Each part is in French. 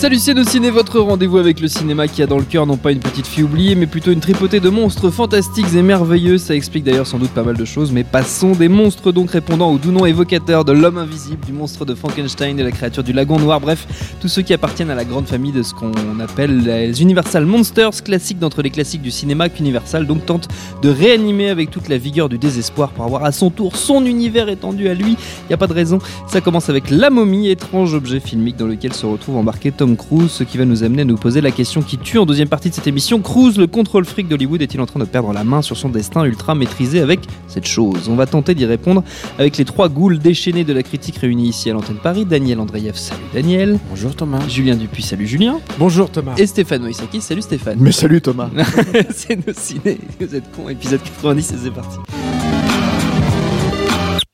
Salut c'est Ciné, votre rendez-vous avec le cinéma qui a dans le cœur non pas une petite fille oubliée, mais plutôt une tripotée de monstres fantastiques et merveilleux. Ça explique d'ailleurs sans doute pas mal de choses, mais passons des monstres donc répondant au doux nom évocateur de l'homme invisible, du monstre de Frankenstein, de la créature du lagon noir, bref, tous ceux qui appartiennent à la grande famille de ce qu'on appelle les Universal Monsters, classiques d'entre les classiques du cinéma qu'Universal donc tente de réanimer avec toute la vigueur du désespoir pour avoir à son tour son univers étendu à lui. Y a pas de raison. Ça commence avec La Momie, étrange objet filmique dans lequel se retrouve embarqué Tom Cruise, ce qui va nous amener à nous poser la question qui tue en deuxième partie de cette émission. Cruise, le contrôle fric d'Hollywood, est-il en train de perdre la main sur son destin ultra maîtrisé avec cette chose? On va tenter d'y répondre avec les trois ghouls déchaînés de la critique réunis ici à l'antenne Paris. Daniel Andreev, salut Daniel. Bonjour Thomas. Julien Dupuis, salut Julien. Bonjour Thomas. Et Stéphane Moïsaki, salut Stéphane. Mais salut Thomas. c'est nos ciné, vous êtes cons, épisode 90 et c'est parti.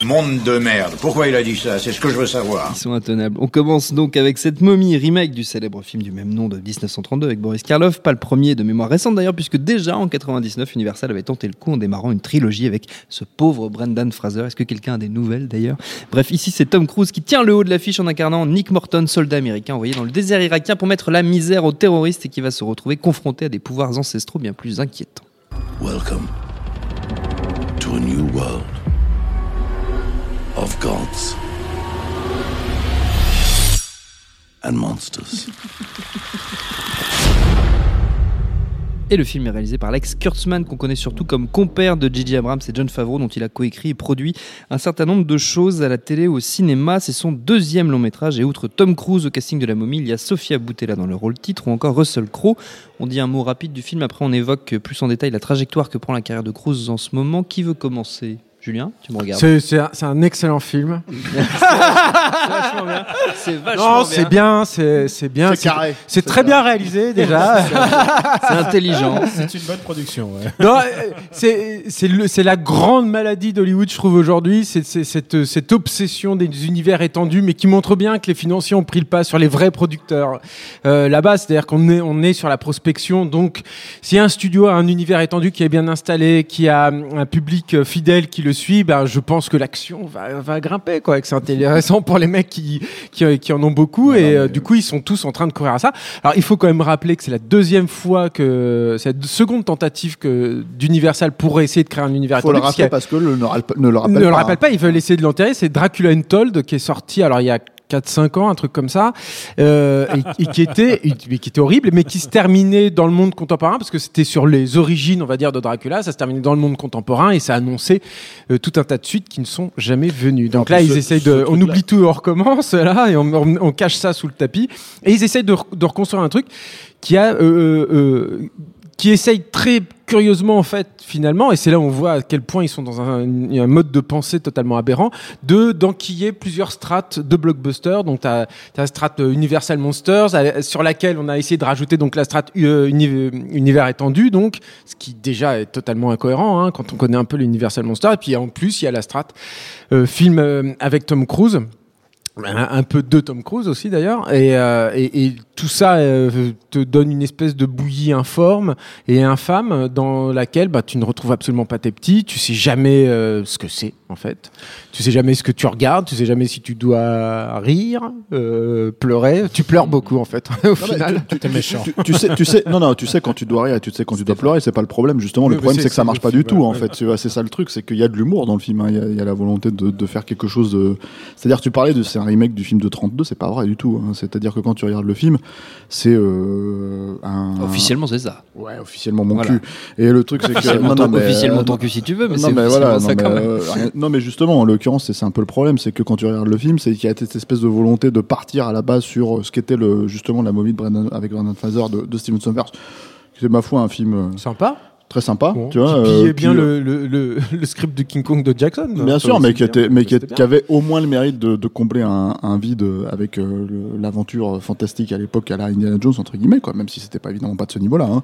Monde de merde. Pourquoi il a dit ça? C'est ce que je veux savoir. Ils sont intenables. On commence donc avec cette momie remake du célèbre film du même nom de 1932 avec Boris Karloff, pas le premier de mémoire récente d'ailleurs, puisque déjà en 99, Universal avait tenté le coup en démarrant une trilogie avec ce pauvre Brendan Fraser. Est-ce que quelqu'un a des nouvelles d'ailleurs? Bref, ici c'est Tom Cruise qui tient le haut de l'affiche en incarnant Nick Morton, soldat américain envoyé dans le désert irakien pour mettre la misère aux terroristes et qui va se retrouver confronté à des pouvoirs ancestraux bien plus inquiétants. Welcome to a new world of gods and monsters. Et le film est réalisé par Lex Kurtzman, qu'on connaît surtout comme compère de J.J. Abrams et John Favreau, dont il a coécrit et produit un certain nombre de choses à la télé, au cinéma. C'est son deuxième long métrage. Et outre Tom Cruise au casting de la momie, il y a Sofia Boutella dans le rôle titre ou encore Russell Crowe. On dit un mot rapide du film, après on évoque plus en détail la trajectoire que prend la carrière de Cruise en ce moment. Qui veut commencer? Julien, tu me regardes. C'est, c'est un, excellent film. C'est vachement bien. C'est vachement Non, c'est bien, c'est, c'est bien. C'est carré. C'est très bien réalisé déjà. C'est intelligent. C'est une bonne production. ouais. non, euh, c'est, c'est, le- c'est la grande maladie d'Hollywood, je trouve, aujourd'hui. C'est, c'est cette, cette obsession des univers étendus, mais qui montre bien que les financiers ont pris le pas sur les vrais producteurs euh, là-bas. C'est-à-dire qu'on est, on est sur la prospection. Donc, si un studio a un univers étendu qui est bien installé, qui a un public euh, fidèle qui le ben, je pense que l'action va, va grimper, quoi. Et que c'est intéressant pour les mecs qui, qui, qui en ont beaucoup. et euh, du coup, ils sont tous en train de courir à ça. Alors, il faut quand même rappeler que c'est la deuxième fois que, c'est la seconde tentative que d'Universal pourrait essayer de créer un univers Faut le rappeler parce que le, ne, le rappelle ne pas. le rappelle pas, ils veulent essayer de l'enterrer. C'est Dracula Untold qui est sorti, alors il y a 4-5 ans, un truc comme ça, euh, et, et qui était, et- qui était horrible, mais qui se terminait dans le monde contemporain parce que c'était sur les origines, on va dire, de Dracula. Ça se terminait dans le monde contemporain et ça annonçait euh, tout un tas de suites qui ne sont jamais venues. Donc là, ils ce- essayent de, on oublie tout, on recommence là et on, on- on cache ça sous le tapis et ils essayent de, de reconstruire un truc qui a euh, euh, qui essaye très curieusement en fait finalement et c'est là où on voit à quel point ils sont dans un, mode de pensée totalement aberrant de d'enquiller plusieurs strates de blockbusters. Donc tu as, la strate euh, Universal Monsters sur laquelle on a essayé de rajouter donc la strate euh, uni- univers étendu donc ce qui déjà est totalement incohérent hein, quand on connaît un peu l'Universal Monster et puis en plus il y a la strate euh, film euh, avec Tom Cruise un, un peu de Tom Cruise aussi d'ailleurs, et, euh, et, et tout ça euh, te donne une espèce de bouillie informe et infâme dans laquelle bah, tu ne retrouves absolument pas tes petits, tu sais jamais euh, ce que c'est en fait, tu sais jamais ce que tu regardes, tu sais jamais si tu dois rire, euh, pleurer, tu pleures beaucoup en fait au Non, final. tu, tu- tu- tu sais, tu sais, non, non, tu sais quand tu dois rire et tu sais quand tu dois pleurer, c'est pas le problème. Justement, Oui, le problème c'est- que ça marche pas film, du tout, en fait. Tu vois, C'est ça le truc, c'est qu'il y a de l'humour dans le film. hein. Il y, a, il y a la volonté de, de faire quelque chose de. C'est-à-dire, tu parlais de c'est remake du film de 32, c'est pas vrai du tout. hein. C'est-à-dire que quand tu regardes le film, c'est euh, un. Officiellement, c'est ça. Ouais, officiellement mon Voilà. cul. Et le truc, c'est que. Non, non, mais, officiellement euh, ton cul si tu veux, mais c'est voilà, non ça mais, quand même. euh, rien- non mais justement en l'occurrence c'est un peu le problème, c'est que quand tu regardes le film, c'est qu'il y a cette espèce de volonté de partir à la base sur ce qu'était le justement la momie de Brandon, avec Brandon Fraser de, de Steven Sommers. C'est ma foi un film Sympa. Très sympa, Bon. tu vois. qui euh, bien puis, le, le, le, le script de King Kong de Jackson. Bien sûr, mais qui était, mais qui, avait au moins le mérite de, de combler un, un vide avec euh, l'aventure fantastique à l'époque à la Indiana Jones entre guillemets, quoi. Même si c'était pas évidemment pas de ce niveau-là. Hein.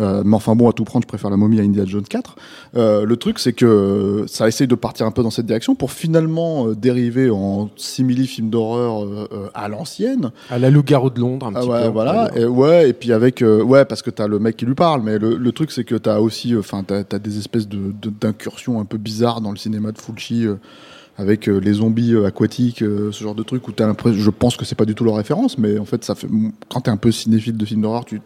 Euh, mais enfin bon, à tout prendre, je préfère la momie à Indiana Jones 4. Euh, le truc, c'est que ça essaye de partir un peu dans cette direction pour finalement dériver en simili film d'horreur à l'ancienne. À la loup-garou de Londres, un Ah petit ouais, peu. voilà. Et, ouais, et puis avec, ouais, parce que t'as le mec qui lui parle, mais le, le truc c'est que t'as aussi, enfin, t'as as des espèces de de- d'incursions un peu bizarres dans le cinéma de Fulci. euh, avec euh, les zombies euh, aquatiques, euh, ce genre de truc où t'as l'impression, je pense que c'est pas du tout leur référence, mais en fait ça fait, quand t'es un peu cinéphile de films d'horreur, tu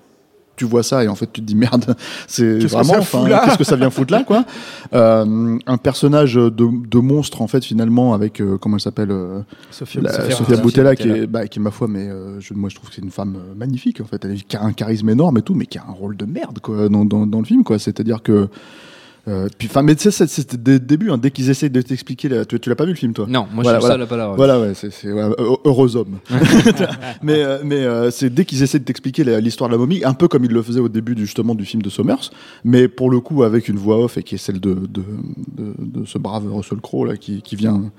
tu vois ça et en fait tu te dis merde, c'est vraiment, qu'est-ce que ça vient foutre là quoi Euh, Un personnage de, de monstre en fait finalement avec euh, comment elle s'appelle euh, Sophia la- Sophia Sophia Boutella. Qui est, bah, qui est ma foi, mais euh, je, moi je trouve que c'est une femme magnifique en fait. Elle a un charisme énorme et tout, mais qui a un rôle de merde quoi dans, dans, dans le film quoi. C'est-à-dire que euh, puis enfin, mais tu sais, c'était dès le début, hein, dès qu'ils essayent de t'expliquer, la- tu, tu l'as pas vu le film toi? Non, moi Voilà, je suis voilà. ça, là, pas. Voilà, ouais, c'est c'est- ouais, heu- heureux homme. mais euh, mais euh, c'est dès qu'ils essaient de t'expliquer la- l'histoire de la momie, un peu comme ils le faisaient au début du, justement du film de Sommers, mais pour le coup avec une voix off et qui est celle de de, de, de ce brave Russell Crowe là qui, qui vient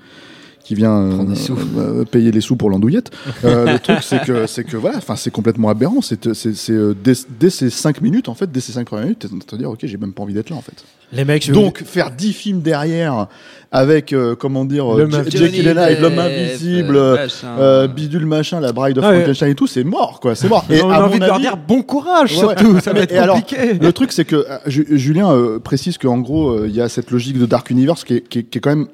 qui vient euh, sous. euh, payer les sous pour l'andouillette. Euh, le truc c'est que c'est que voilà, enfin c'est complètement aberrant. C'est c'est c'est, euh, dès, dès ces cinq minutes en fait, dès ces cinq premières minutes, t'es en train de te dire ok j'ai même pas envie d'être là en fait. Les mecs, Donc faire 10 films derrière avec euh, comment dire euh, L'homme J- invisible. Jake Gyllenhaal, l'homme invisible, euh, machin. bidule machin, la bride of Ah ouais. Frankenstein et tout, c'est mort quoi, c'est mort. Et on a envie de leur dire bon courage Ouais, ça va être et alors, compliqué. Le truc c'est que euh, Ju- Julien euh, précise qu'en gros euh, il y a cette logique de Dark Universe qui est, qui est- qui est quand même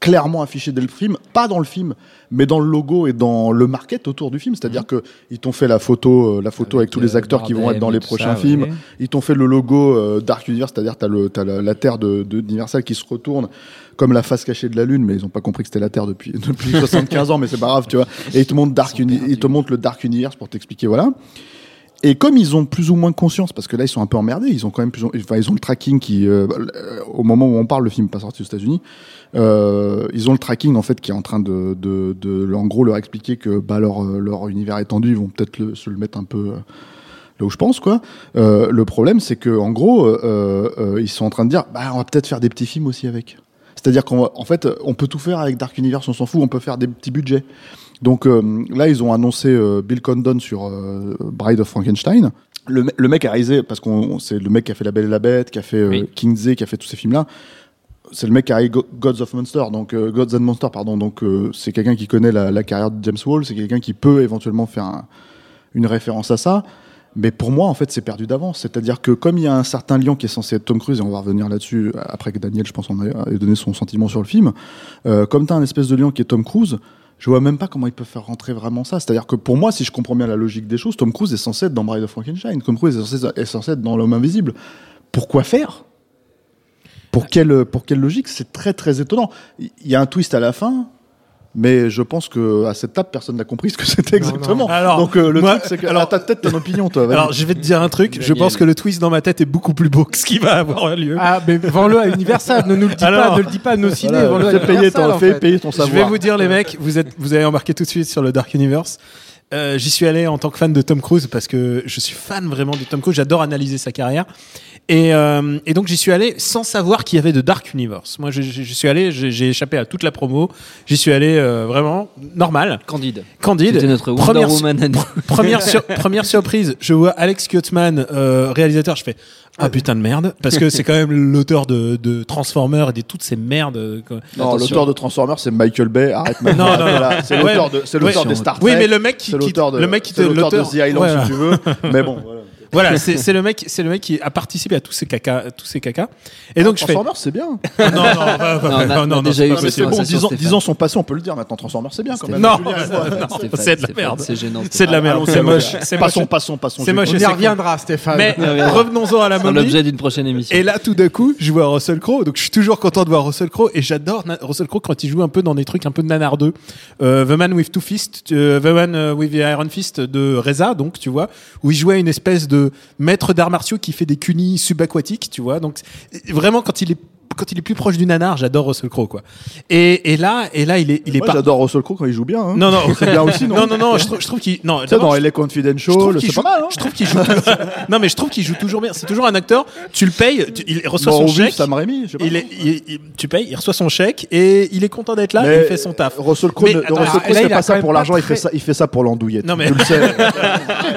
clairement affichée dès le film, pas dans le film, mais dans le logo et dans le market autour du film. C'est-à-dire que ils t'ont fait la photo, euh, la photo avec, Avec, tous les acteurs qui vont être dans les prochains ça, films. ouais. Ils t'ont fait le logo euh, Dark Universe, c'est-à-dire t'as le t'as la, la Terre de de- d'Universal qui se retourne comme la face cachée de la Lune, mais ils ont pas compris que c'était la Terre depuis depuis 75 ans, mais c'est pas grave, tu vois. Et ils te montrent Dark ils te montrent le Dark Universe pour t'expliquer, voilà. Et comme ils ont plus ou moins conscience, parce que là ils sont un peu emmerdés, ils ont quand même plus, enfin ils ont le tracking qui, euh, euh, au moment où on parle, le film n'est pas sorti aux États-Unis, euh, ils ont le tracking en fait qui est en train de, en gros leur expliquer que bah leur leur univers étendu, ils vont peut-être se le mettre un peu là où je pense quoi. Le problème c'est que en gros ils sont en train de dire bah on va peut-être faire des petits films aussi avec. C'est-à-dire qu'en en fait on peut tout faire avec Dark Universe, on s'en fout, on peut faire des petits budgets. Donc euh, là, ils ont annoncé euh, Bill Condon sur euh, Bride of Frankenstein. Le, me- le mec a réalisé, parce qu'on c'est le mec qui a fait La Belle et la Bête, qui a fait Oui. Kingsley, qui a fait tous ces films-là. C'est le mec qui a réalisé Go- Gods of Monster, donc Gods and Monster, pardon. Donc c'est quelqu'un qui connaît la, la carrière de James Wall, c'est quelqu'un qui peut éventuellement faire un- une référence à ça. Mais pour moi, en fait, c'est perdu d'avance. C'est-à-dire que comme il y a un certain lion qui est censé être Tom Cruise, et on va revenir là-dessus après que Daniel, je pense, en ait donné son sentiment sur le film, euh, comme tu as un espèce de lion qui est Tom Cruise, je vois même pas comment ils peuvent faire rentrer vraiment ça. C'est-à-dire que pour moi, si je comprends bien la logique des choses, Tom Cruise est censé être dans Bride of Frankenstein. Tom Cruise est censé, est censé être dans L'Homme Invisible. Pourquoi faire? Pour quelle, pour quelle logique? C'est très très étonnant. Il y a un twist à la fin, mais je pense que à cette table, personne n'a compris ce que c'était exactement. non. Alors, Donc euh, le moi- truc, c'est que alors- ta tête, ton opinion, toi. vas-y. Alors, je vais te dire un truc. Je pense que le twist dans ma tête est beaucoup plus beau que ce qui va avoir lieu. Ah, mais vends-le à Universal, ne nous le dis Alors- pas, ne le dis pas à nos ciné, Voilà, vends-le à fais payer Universal, ton, en fais fait. payer ton Je vais vous dire, les mecs, vous êtes, vous avez embarqué tout de suite sur le Dark Universe. Euh, J'y suis allé en tant que fan de Tom Cruise parce que je suis fan vraiment de Tom Cruise. J'adore analyser sa carrière. Et, euh, et donc j'y suis allé sans savoir qu'il y avait de Dark Universe. Moi, j'y suis allé, j'ai échappé à toute la promo. J'y suis allé euh, vraiment normal, Candide. candide. C'était notre Wonder Première, Woman nous. première, sur- première surprise, je vois Alex Kurtzman, euh, réalisateur. Je fais Ah putain de merde, parce que c'est quand même l'auteur de, de Transformers et de toutes ces merdes. quoi. Non, Attention. l'auteur de Transformers, c'est Michael Bay. Arrête maintenant. Non, non, non. Voilà, C'est Ouais, l'auteur de, c'est l'auteur ouais. des Star Trek. Oui, mais le mec qui, c'est qui- l'auteur de, le mec qui te l'auteur de The Island, Voilà. si tu veux. Mais bon, voilà. Voilà, c'est c'est le mec, c'est le mec qui a participé à tous ces caca, tous ces caca. Et donc je fais. Transformers, c'est bien. Non, non, Non, non, déjà eu c'est bon, 10 ans, Stéphane. 10 ans sont passés, on peut le dire maintenant. Transformers, c'est bien quand même. Non, c'est de la merde. C'est gênant. C'est de la merde, c'est moche, Passons, moche. passons, passons. C'est moche, On y reviendra, Stéphane. Mais revenons-en à la C'est momie. l'objet d'une prochaine émission. Et là, tout d'un coup, je vois Russell Crowe. Donc, je suis toujours content de voir Russell Crowe. Et j'adore Russell Crowe quand il joue un peu dans des trucs un peu de nanardeux. Euh, the Man with Two Fists, euh, The Man euh, with the Iron Fist de Reza, donc, tu vois, où il jouait une espèce de maître d'arts martiaux qui fait des cunis subaquatiques, tu vois. Donc, vraiment, quand il est quand il est plus proche du nanar, j'adore Russell Crowe, quoi. Et, et là, et là, il est, il est Moi, pas. j'adore Russell Crowe quand il joue bien. hein. Non, non, C'est bien aussi, non non, non, non, je trouve, je trouve qu'il, non, d'abord, dans trouve Confidential, c'est joue, pas mal, hein je trouve qu'il joue, non, mais je trouve qu'il joue toujours bien. C'est toujours un acteur, tu le payes, tu- il reçoit Bon, son chèque. Sam Raimi, je sais pas. Il est, il- il- tu payes, il reçoit son chèque et il est content d'être là, Mais et il fait son taf. Russell Crowe, Mais Russell Crowe, a pas ça pour l'argent, il fait ça, il fait ça pour l'andouillette. Non, mais- Tu le sais.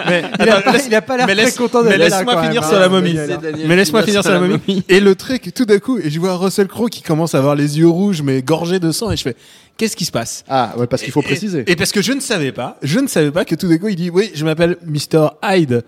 Mais, Il a pas- l'air mais très content d'être mais là, laisse-moi quand finir même, sur hein. la momie. Mais laisse-moi finir sur la momie. Et le truc, tout d'un coup, et je vois Russell Crowe qui commence à avoir les yeux rouges, mais gorgés de sang, et je fais, qu'est-ce qui se passe? Ah, ouais, parce qu'il faut Et- préciser. Et, parce que je ne savais pas, je ne savais pas que tout d'un coup il dit oui, je m'appelle Mr Hyde.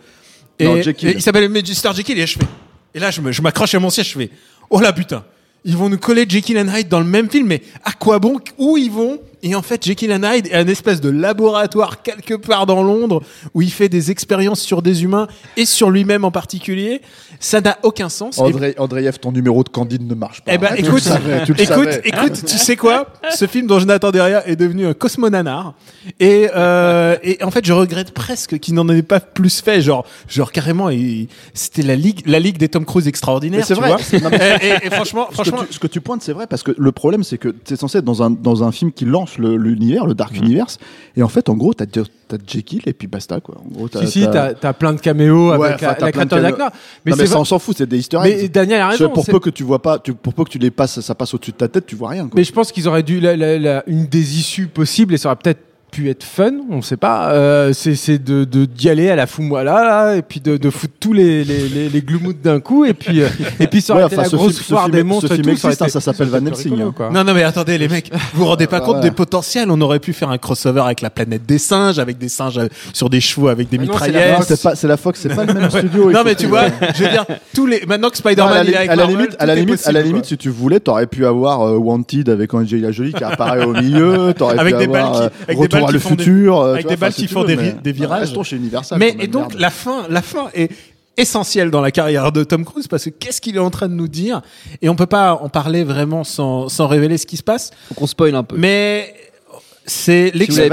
Et, Non, Jekyll. et il s'appelle Mr Jekyll et je fais. Et là je me- je m'accroche à mon siège, je fais oh là putain, ils vont nous coller Jekyll and Hyde dans le même film, mais à quoi bon Où ils vont Et en fait Jekyll and Hyde est un espèce de laboratoire quelque part dans Londres où il fait des expériences sur des humains et sur lui-même en particulier. Ça n'a aucun sens. André, Andreev, ton numéro de Candide ne marche pas. eh ben, Ah, tu écoute, savais, tu écoute, écoute, tu sais quoi? Ce film dont je n'attendais rien est devenu un cosmonanar. Et, euh, et en fait, je regrette presque qu'il n'en ait pas plus fait. Genre, genre carrément, c'était la ligue, la ligue des Tom Cruise extraordinaires. Mais c'est vrai. non, mais- et, et- et franchement, Ce que, franchement, tu, ce que tu pointes, c'est vrai, parce que le problème, c'est que c'est censé être dans un, dans un film qui lance l'univers, le, Dark Mhm. Universe, et en fait, en gros, t'as as Jekyll et puis basta, quoi. En gros, Si, si, t'as t'as plein de caméos Ouais, avec la, la créature d'acteurs. Mais, c'est ça, on s'en fout, c'est des easter mais. Daniel a raison. pour peu que tu vois pas, tu, pour peu que tu les passes, ça passe au-dessus de ta tête, tu vois rien. Quoi. Mais je pense qu'ils auraient dû. la- la- la- une des issues possibles, et ça aurait peut-être pu être fun, on sait pas, euh, c'est de de- d'y aller à la foumoila, là, et puis de, de foutre tous les, les, les, les gloumouts d'un coup, et puis, euh, et puis ça aurait Ouais, été enfin, la ce grosse film- foire des monstres et tout. existe, été- ça s'appelle ça aurait Van Helsing, hein. non, non, mais attendez, les mecs, vous vous rendez pas compte des potentiels On aurait pu faire un crossover avec la planète des singes, avec des singes euh, sur des chevaux, avec des Ah non, c'est la mitraillettes. C'est la Fox, c'est pas le même studio. Non, mais tu vois, je veux dire, tous les maintenant que Spider-Man est avec à la Marvel, limite, à la limite, à la limite, si tu voulais, t'aurais pu avoir euh, Wanted avec Angelina Jolie qui apparaît au milieu, t'aurais Avec pu des balles avoir qui- avec des Retour balles le font futur, euh, avec des balles qui font des mais- des virages. Restons chez Universal. Mais et donc merde. la fin, la fin est essentielle dans la carrière de Tom Cruise parce que qu'est-ce qu'il est en train de nous dire? Et on peut pas en parler vraiment sans, sans révéler ce qui se passe. Faut qu'on spoil un peu. Mais c'est l'expression-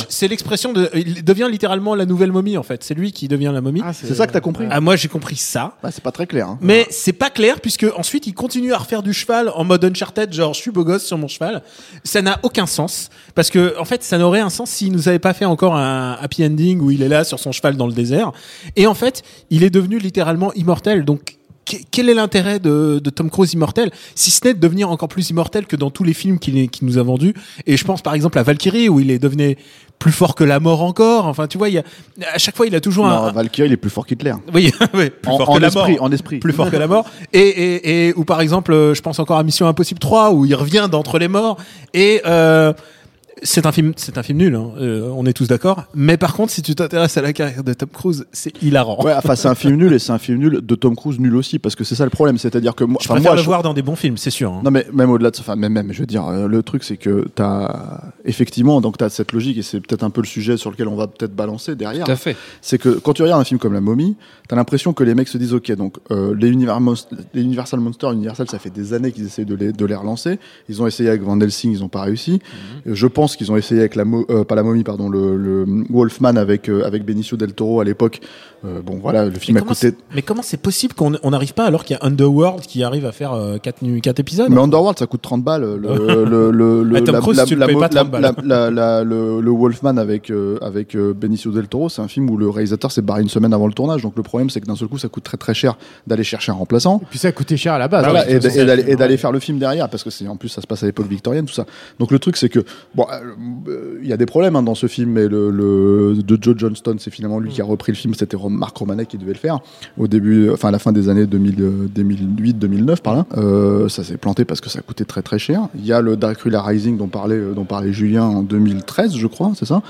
pas. c'est l'expression de, il devient littéralement la nouvelle momie en fait. C'est lui qui devient la momie. Ah, C'est ça que t'as compris Ah, moi j'ai compris ça. Bah, C'est pas très clair. hein. Mais c'est pas clair puisque ensuite il continue à refaire du cheval en mode Uncharted, genre je suis beau gosse sur mon cheval. Ça n'a aucun sens parce que en fait ça n'aurait un sens s'il nous avait pas fait encore un happy ending où il est là sur son cheval dans le désert. Et en fait il est devenu littéralement immortel. Donc quel est l'intérêt de, de Tom Cruise immortel si ce n'est de devenir encore plus immortel que dans tous les films qu'il nous a vendus? Et je pense par exemple à Valkyrie où il est devenu plus fort que la mort encore. Enfin tu vois, il y a, à chaque fois il a toujours Non, un, Valkyrie, il est plus fort qu'Hitler. oui, oui, plus En, fort en que la esprit, mort en esprit. plus fort que la mort. Et, et, et ou par exemple, euh, je pense encore à Mission Impossible 3 où il revient d'entre les morts. Et euh, c'est un film, c'est un film nul. hein, euh, on est tous d'accord. Mais par contre, si tu t'intéresses à la carrière de Tom Cruise, c'est hilarant. Ouais, enfin, c'est un film nul et c'est un film nul de Tom Cruise nul aussi parce que c'est ça le problème. C'est-à-dire que moi, je préfère moi, le je- voir dans des bons films, c'est sûr. hein. Non mais même au-delà de ça, enfin même, même je veux dire, euh, le truc c'est que t'as effectivement donc t'as cette logique et c'est peut-être un peu le sujet sur lequel on va peut-être balancer derrière. Tout à fait. C'est que quand tu regardes un film comme La Momie, t'as l'impression que les mecs se disent ok donc euh, les, Univer- Mos- les Universal Monsters, Universal ça fait des années qu'ils essayent de les, de les relancer. Ils ont essayé avec Van Helsing, ils ont pas réussi. Euh, Je pense qu'ils ont essayé avec la euh, pas la Momie pardon le, le Wolfman avec euh, avec Benicio del Toro à l'époque. Euh, bon voilà le film Mais a comment coûté. c'est- mais comment c'est possible qu'on on n'arrive pas alors qu'il y a Underworld qui arrive à faire 4 quatre, épisodes Mais Underworld, ça coûte 30 balles. Le, le, le, le, Tom la- Cruise, la- tu le la payes mo- pas la- 30 balles. la- la- la- le, le Wolfman avec, euh, avec euh, Benicio del Toro, c'est un film où le réalisateur s'est barré une semaine avant le tournage. Donc le problème, c'est que d'un seul coup, ça coûte très très cher d'aller chercher un remplaçant. Et puis ça a coûté cher à la base. Voilà, hein, et, d'aller- faire le film derrière parce que c'est en plus ça se passe à l'époque victorienne tout ça donc le truc c'est que bon euh, il y a des problèmes hein, dans ce film mais le, le de Joe Johnston c'est finalement lui qui a repris le film c'était Roman Marc Romanek qui devait le faire au début, enfin à la fin des années 2008-2009 par là. Ça s'est planté parce que ça coûtait très très cher. Il y a le Dracula Rising dont parlait, euh, dont parlait Julien en 2013, je crois, c'est ça?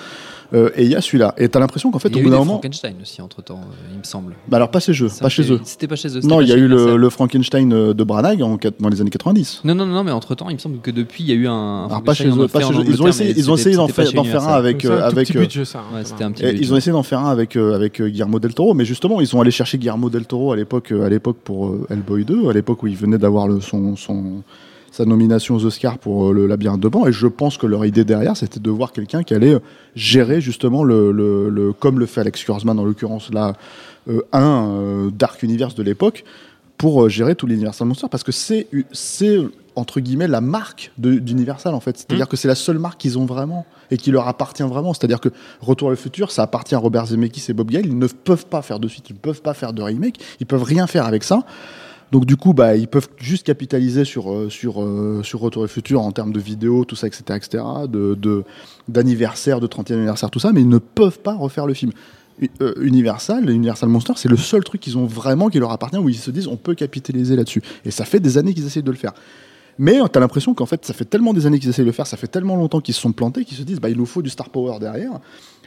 Euh, et il y a celui-là. Et t'as l'impression qu'en fait, Il y au a bout eu d'un moment, Frankenstein aussi entre temps, il me semble. bah alors pas chez eux, pas chez eux. C'était pas chez eux. Non, il y a eu le, Frankenstein euh, de Branagh en, dans les années 90. Non, non, non, mais entre temps, il me semble que depuis, il y a eu un. Alors pas chez eux, pas fait chez en eux. Ils ont essayé, ils ont essayé d'en faire, chez d'en faire un avec, euh, avec, petit euh, budget, ça. Ouais, c'était un petit Et budget. ils ont essayé d'en faire un avec euh, avec euh, Guillermo del Toro, mais justement ils sont allés chercher Guillermo del Toro à l'époque euh, à l'époque pour euh, Hellboy 2, à l'époque où il venait d'avoir son sa nomination aux Oscars pour euh, le Labyrinthe de Pan, et je pense que leur idée derrière c'était de voir quelqu'un qui allait euh, gérer justement le, le, le- comme le fait Alex Kurzman en l'occurrence là euh, un euh, Dark Universe de l'époque pour gérer tout l'Universal Monster parce que c'est c'est entre guillemets la marque d'Universal en fait. C'est-à-dire que c'est la seule marque qu'ils ont vraiment et qui leur appartient vraiment. C'est-à-dire que Retour à le futur ça appartient à Robert Zemeckis et Bob Gale. Ils ne peuvent pas faire de suite. Ils ne peuvent pas faire de remake. Ils peuvent rien faire avec ça donc du coup bah ils peuvent juste capitaliser sur euh, sur euh, sur Retour le futur en termes de vidéos tout ça etc etc de de- d'anniversaire de 30e anniversaire tout ça mais ils ne peuvent pas refaire le film euh, Universal, Universal Monster, c'est le seul truc qu'ils ont vraiment qui leur appartient où ils se disent on peut capitaliser là-dessus. Et ça fait des années qu'ils essayent de le faire. Mais tu as l'impression qu'en fait, ça fait tellement des années qu'ils essayent de le faire, ça fait tellement longtemps qu'ils se sont plantés qu'ils se disent bah, il nous faut du star power derrière.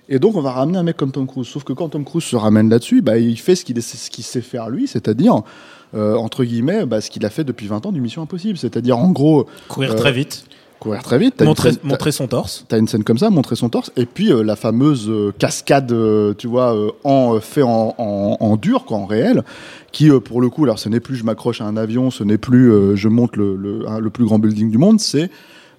Et donc, on va ramener un mec comme Tom Cruise. Sauf que quand Tom Cruise se ramène là-dessus, bah, il fait ce qu'il sait faire lui, c'est-à-dire, euh, entre guillemets, bah, ce qu'il a fait depuis 20 ans du Mission Impossible. C'est-à-dire, en gros, Courir Euh, très vite, courir très vite. montrer, scène- montrer son torse. T'as une scène comme ça, montrer son torse, et puis euh, la fameuse cascade, tu vois, en fait en, en, en dur, quoi, en réel, qui pour le coup, alors ce n'est plus je m'accroche à un avion, ce n'est plus je monte le, le, hein, le plus grand building du monde, c'est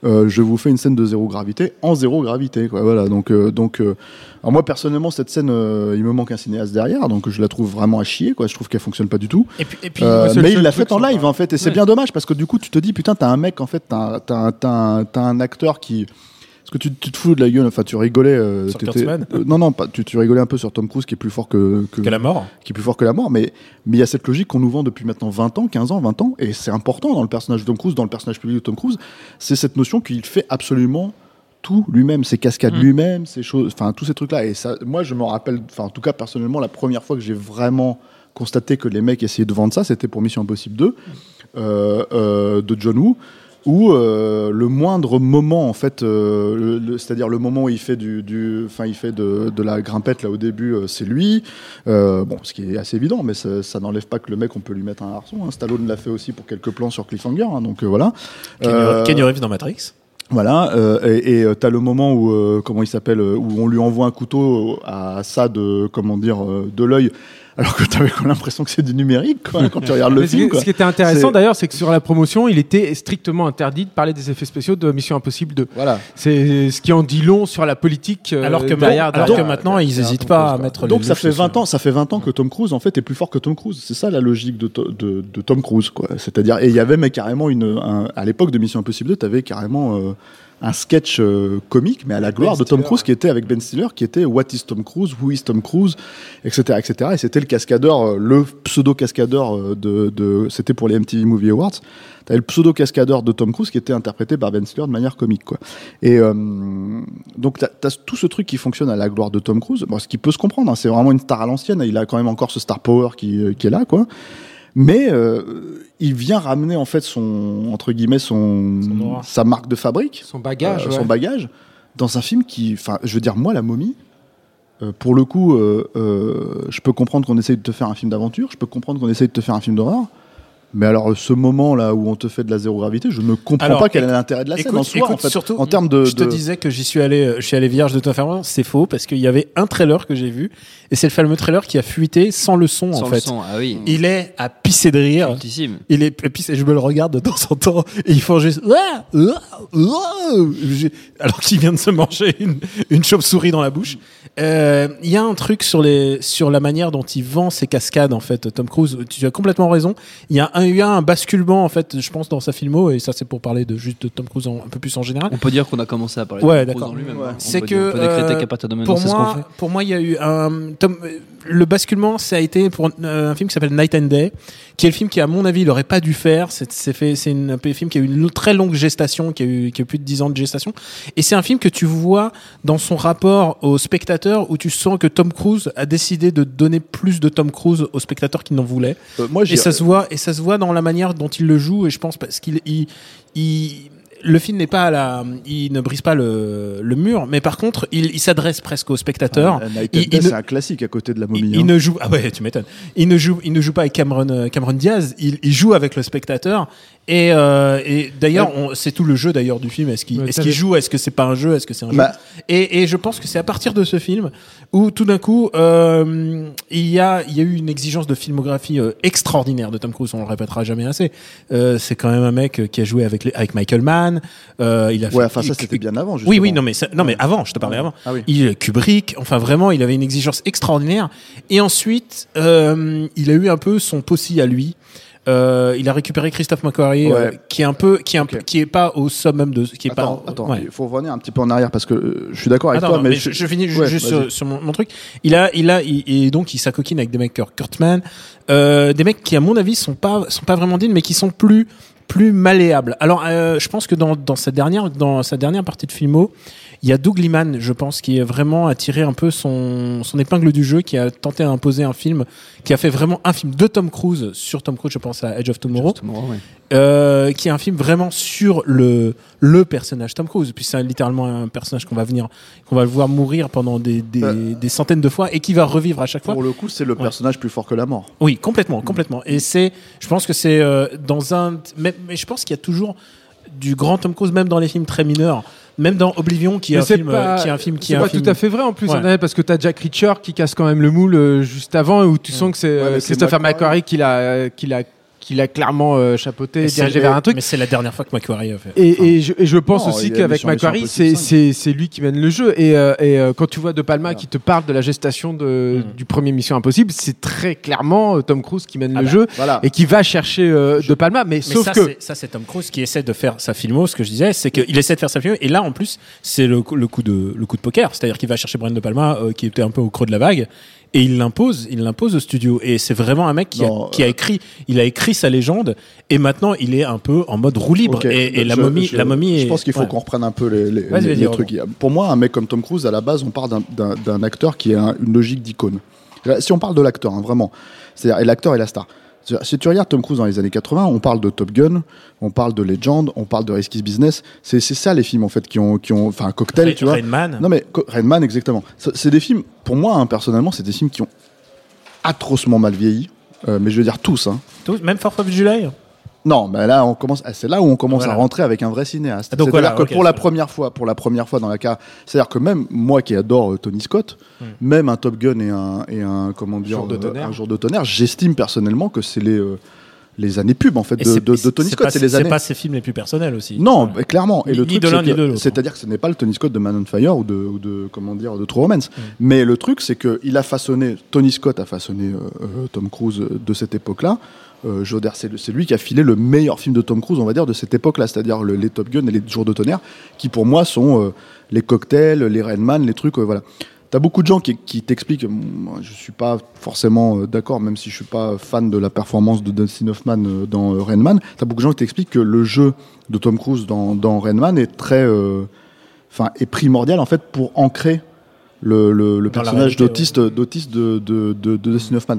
euh, je vous fais une scène de zéro gravité en zéro gravité, quoi. Voilà. Donc, euh, donc, euh, alors moi personnellement, cette scène, il me manque un cinéaste derrière, donc je la trouve vraiment à chier, quoi. Je trouve qu'elle fonctionne pas du tout. Et puis, et mais il l'a fait en live en fait, et c'est bien dommage parce que du coup tu te dis putain t'as un mec en fait, t'as t'as un, t'as un, t'as un acteur qui parce que tu, tu te fous de la gueule, enfin tu rigolais. euh, Sur euh, non non, pas, tu, tu rigolais un peu sur Tom Cruise qui est plus fort que, que, que la mort. qui est plus fort que la mort, mais mais il y a cette logique qu'on nous vend depuis maintenant 20 ans, 15 ans, 20 ans, et c'est important dans le personnage de Tom Cruise, dans le personnage public de Tom Cruise, c'est cette notion qu'il fait absolument tout lui-même, ses cascades Mm. lui-même, ses choses, enfin tous ces trucs-là. Et ça, moi je me rappelle, enfin en tout cas personnellement, la première fois que j'ai vraiment constaté que les mecs essayaient de vendre ça, c'était pour Mission Impossible 2 euh, euh, de John Woo. Où euh, le moindre moment, en fait, euh, c'est-à-dire le moment où il fait du, du, il fait de, de la grimpette là au début, euh, c'est lui. Bon, ce qui est assez évident, mais ça, ça n'enlève pas que le mec, on peut lui mettre un harçon. Hein. Stallone l'a fait aussi pour quelques plans sur Cliffhanger, hein, donc voilà. Kenny, Reeves dans Matrix. voilà, euh, et t'as le moment où euh, comment il s'appelle, où on lui envoie un couteau à ça de comment dire de l'œil, alors que t'avais quand même l'impression que c'est du numérique quoi, quand tu regardes le Mais ce, film. Quoi. ce qui était intéressant C'est- d'ailleurs, c'est que sur la promotion, il était strictement interdit de parler des effets spéciaux de Mission Impossible 2. Voilà. C'est ce qui en dit long sur la politique. euh, Alors que, derrière, alors derrière, que maintenant, ils Tom n'hésitent Cruise, pas à mettre les Donc ça louches fait dessus. 20 ans, ça fait 20 ans que Tom Cruise en fait est plus fort que Tom Cruise. C'est ça la logique de, to- de, de Tom Cruise quoi. C'est-à-dire et il y avait mais carrément une un- à l'époque de Mission Impossible 2, t'avais carrément euh, un sketch euh, comique mais à la gloire de Tom Stiller, Cruise qui était avec Ben Stiller qui était What is Tom Cruise, Who is Tom Cruise, etc etc. Et c'était le cascadeur, euh, le pseudo cascadeur de, de c'était pour les MTV Movie Awards. T'avais le pseudo cascadeur de Tom Cruise qui était interprété par Ben Stiller de manière comique quoi. Et euh, donc t'as as tout ce truc qui fonctionne à la gloire de Tom Cruise, bon, ce qui peut se comprendre, hein, c'est vraiment une star à l'ancienne, il a quand même encore ce star power qui, euh, qui est là, quoi. Mais euh, il vient ramener en fait son entre guillemets son, sa marque de fabrique, Son bagage. euh, ouais. son bagage, dans un film qui, enfin, je veux dire moi la momie. euh, pour le coup, je peux comprendre qu'on essaye de te faire un film d'aventure, je peux comprendre qu'on essaye de te faire un film d'horreur, mais alors ce moment là où on te fait de la zéro gravité, je ne comprends Alors, pas quel est l'intérêt de la scène écoute- en soi, écoute, en fait, surtout, en termes de. Je te de- disais que j'y suis allé, euh, je suis allé vierge de toute information. C'est faux parce qu'il y avait un trailer que j'ai vu et c'est le fameux trailer qui a fuité sans le son Sans en le fait. son, ah oui. Il est à pisser de rire. Il est, puis je me le regarde de temps en temps et ils font juste Ah Ah Ah alors qu'il vient de se manger une, une chauve-souris dans la bouche. Euh, Il y a un truc sur les sur la manière dont il vend ses cascades en fait. Tom Cruise, tu as complètement raison. Il y a un, il y a un basculement en fait, je pense dans sa filmo et ça c'est pour parler de juste de Tom Cruise en- un peu plus en général. On peut dire qu'on a commencé à parler Ouais, de Tom Cruise d'accord. en lui-même. Ouais. hein. On C'est peut que, dire- on peut décréter euh, qu'à partir de maintenant, Pour c'est ce qu'on moi, fait. pour moi, il y a eu un Tom, le basculement, ça a été pour euh, un film qui s'appelle Night and Day, qui est le film qui, à mon avis, il aurait pas dû faire. C'est un film qui a eu une très longue gestation, qui a eu, qui a eu plus de 10 ans de gestation. Et c'est un film que tu vois dans son rapport au spectateur, où tu sens que Tom Cruise a décidé de donner plus de Tom Cruise aux spectateurs qui n'en voulaient. Euh, moi, Et ça se voit, et ça se voit dans la manière dont il le joue. Et je pense parce qu'il, il, il- le film n'est pas à la, il ne brise pas le, le mur, mais par contre, il, il s'adresse presque il Day, ne- c'est un classique à côté de la momie. il, il hein. ne joue ah ouais tu m'étonnes il ne joue il ne joue pas avec Cameron euh, Cameron Diaz il, il joue avec le spectateur et, euh, et d'ailleurs on- c'est tout le jeu d'ailleurs du film est-ce qu'il Ouais, est-ce t'as qu'il le- joue? Est-ce que c'est pas un jeu? Est-ce que c'est un jeu? Bah. et, et je pense que c'est à partir de ce film où tout d'un coup euh, il y a il y a eu une exigence de filmographie euh, extraordinaire de Tom Cruise on le répétera jamais assez euh, c'est quand même un mec qui a joué avec les, avec Michael Mann euh, il a Ouais, fait- enfin ça il- c'était bien avant. oui, justement. oui, non, mais ça- non, mais avant, je te parlais avant. Ah oui. Il Kubrick, enfin vraiment, il avait une exigence extraordinaire. Et ensuite, euh, il a eu un peu son possi à lui. Euh, il a récupéré Christophe McQuarrie, euh, qui est un peu, qui est un Ok. peu, qui est pas au summum de, qui est Attends, pas. attends, ouais. il faut revenir un petit peu en arrière parce que euh, je suis d'accord avec Attends, toi, mais, mais je, je finis Ouais, juste sur, sur mon, mon truc. Il a, il a, il- et donc il s'acoquine avec des mecs comme Kurtman, des mecs qui à mon avis sont pas, sont pas vraiment dignes, mais qui sont plus, plus malléables. Alors, euh, je pense que dans, dans sa dernière, dans sa dernière partie de filmo, il y a Doug Liman, je pense, qui est vraiment a tiré un peu son, son épingle du jeu, qui a tenté à imposer un film, qui a fait vraiment un film de Tom Cruise sur Tom Cruise, je pense à Edge of Tomorrow euh, qui est un film vraiment sur le le personnage Tom Cruise. Puis c'est littéralement un personnage qu'on va venir, qu'on va le voir mourir pendant des, des, Euh. des centaines de fois et qui va revivre à chaque fois. pour le coup, c'est le Ouais. personnage plus fort que la mort. Oui, complètement, complètement. Et c'est, je pense que c'est euh, dans un, mais, mais je pense qu'il y a toujours du grand Tom Cruise, même dans les films très mineurs, même dans Oblivion, qui est, un film, pas- qui est un film, qui c'est est un pas film. tout à fait vrai en plus, Ouais. Parce que t'as Jack Reacher qui casse quand même le moule euh, juste avant, où tu sens que c'est Christopher McQuarrie. McQuarrie qui l'a, qui l'a, qui l'a clairement euh, chapeauté, dirigé vers un truc. Mais c'est la dernière fois que McQuarrie a fait. Et, Enfin, et je, et je pense Non, aussi a qu'avec McQuarrie, c'est, Impossible c'est, c'est lui qui mène le jeu. Et, euh, et euh, quand tu vois De Palma qui te parle de la gestation de, Mm. du premier Mission Impossible, c'est très clairement euh, Tom Cruise qui mène Ah le bah, jeu Voilà. et qui va chercher euh, De Palma. Mais, Mais sauf ça, que c'est- ça, c'est Tom Cruise qui essaie de faire sa filmo. Ce que je disais, c'est qu'il essaie de faire sa filmo. Et là, en plus, c'est le, coup- le coup de le coup de poker, c'est-à-dire qu'il va chercher Brian de Palma, euh, qui était un peu au creux de la vague, et il l'impose. Il l'impose au studio. Et c'est vraiment un mec qui, Non, a, qui a euh, écrit. Il a écrit sa légende. Et maintenant, il est un peu en mode roue libre. Et, et la momie, je- la momie. Je est- pense qu'il faut ouais. qu'on reprenne un peu les, les- les- trucs. Pour moi, un mec comme Tom Cruise, à la base, on part d'un- acteur qui a un- une logique d'icône. Si on parle de l'acteur, hein, vraiment, c'est-à-dire et l'acteur est la star. Si tu regardes Tom Cruise dans les années 80, on parle de Top Gun, on parle de Legend, on parle de Risky Business. C'est ça les films en fait qui ont, qui ont, enfin, un cocktail, tu vois. Rain Man. Non mais Co- Rain Man, exactement. C'est des films, pour moi, hein, personnellement, c'est des films qui ont atrocement mal vieilli. Euh, mais je veux dire tous, hein. Tout- Même Fourth of July. Non, mais là, on commence. ah, C'est là où on commence Voilà. à rentrer avec un vrai cinéaste. Ah, donc C'est-à-dire voilà, que pour la c'est vrai. première fois, pour la première fois dans la cas, c'est-à-dire que même moi qui adore euh, Tony Scott, Hmm. même un Top Gun et un et un comment dire Jour de euh, tonnerre. un jour de tonnerre, j'estime personnellement que c'est les euh, les années pub en fait de, c'est- de, de Tony c'est Scott. C'est les années. pas ses films les plus personnels aussi. Non, clairement. Et Ni- le ni truc, de l'un c'est ni que- de l'autre. c'est-à-dire que ce n'est pas le Tony Scott de Man on Fire ou de, ou de comment dire de True Romance. Mm. Mais le truc, c'est que il a façonné Tony Scott a façonné euh, Tom Cruise de cette époque-là. Euh, c'est lui qui a filé le meilleur film de Tom Cruise, on va dire, de cette époque-là, c'est-à-dire le- les Top Gun et les Jours de tonnerre, qui pour moi sont euh, les cocktails, les Rain Man, les trucs, euh, voilà. T'as beaucoup de gens qui, qui t'expliquent, moi, je suis pas forcément euh, d'accord, même si je suis pas fan de la performance de Dustin Hoffman dans euh, Rain Man. T'as beaucoup de gens qui t'expliquent que le jeu de Tom Cruise dans, dans est très, enfin, est primordial en fait pour ancrer le, personnage d'autiste, d'autiste de, de, de, de Dustin Hoffman.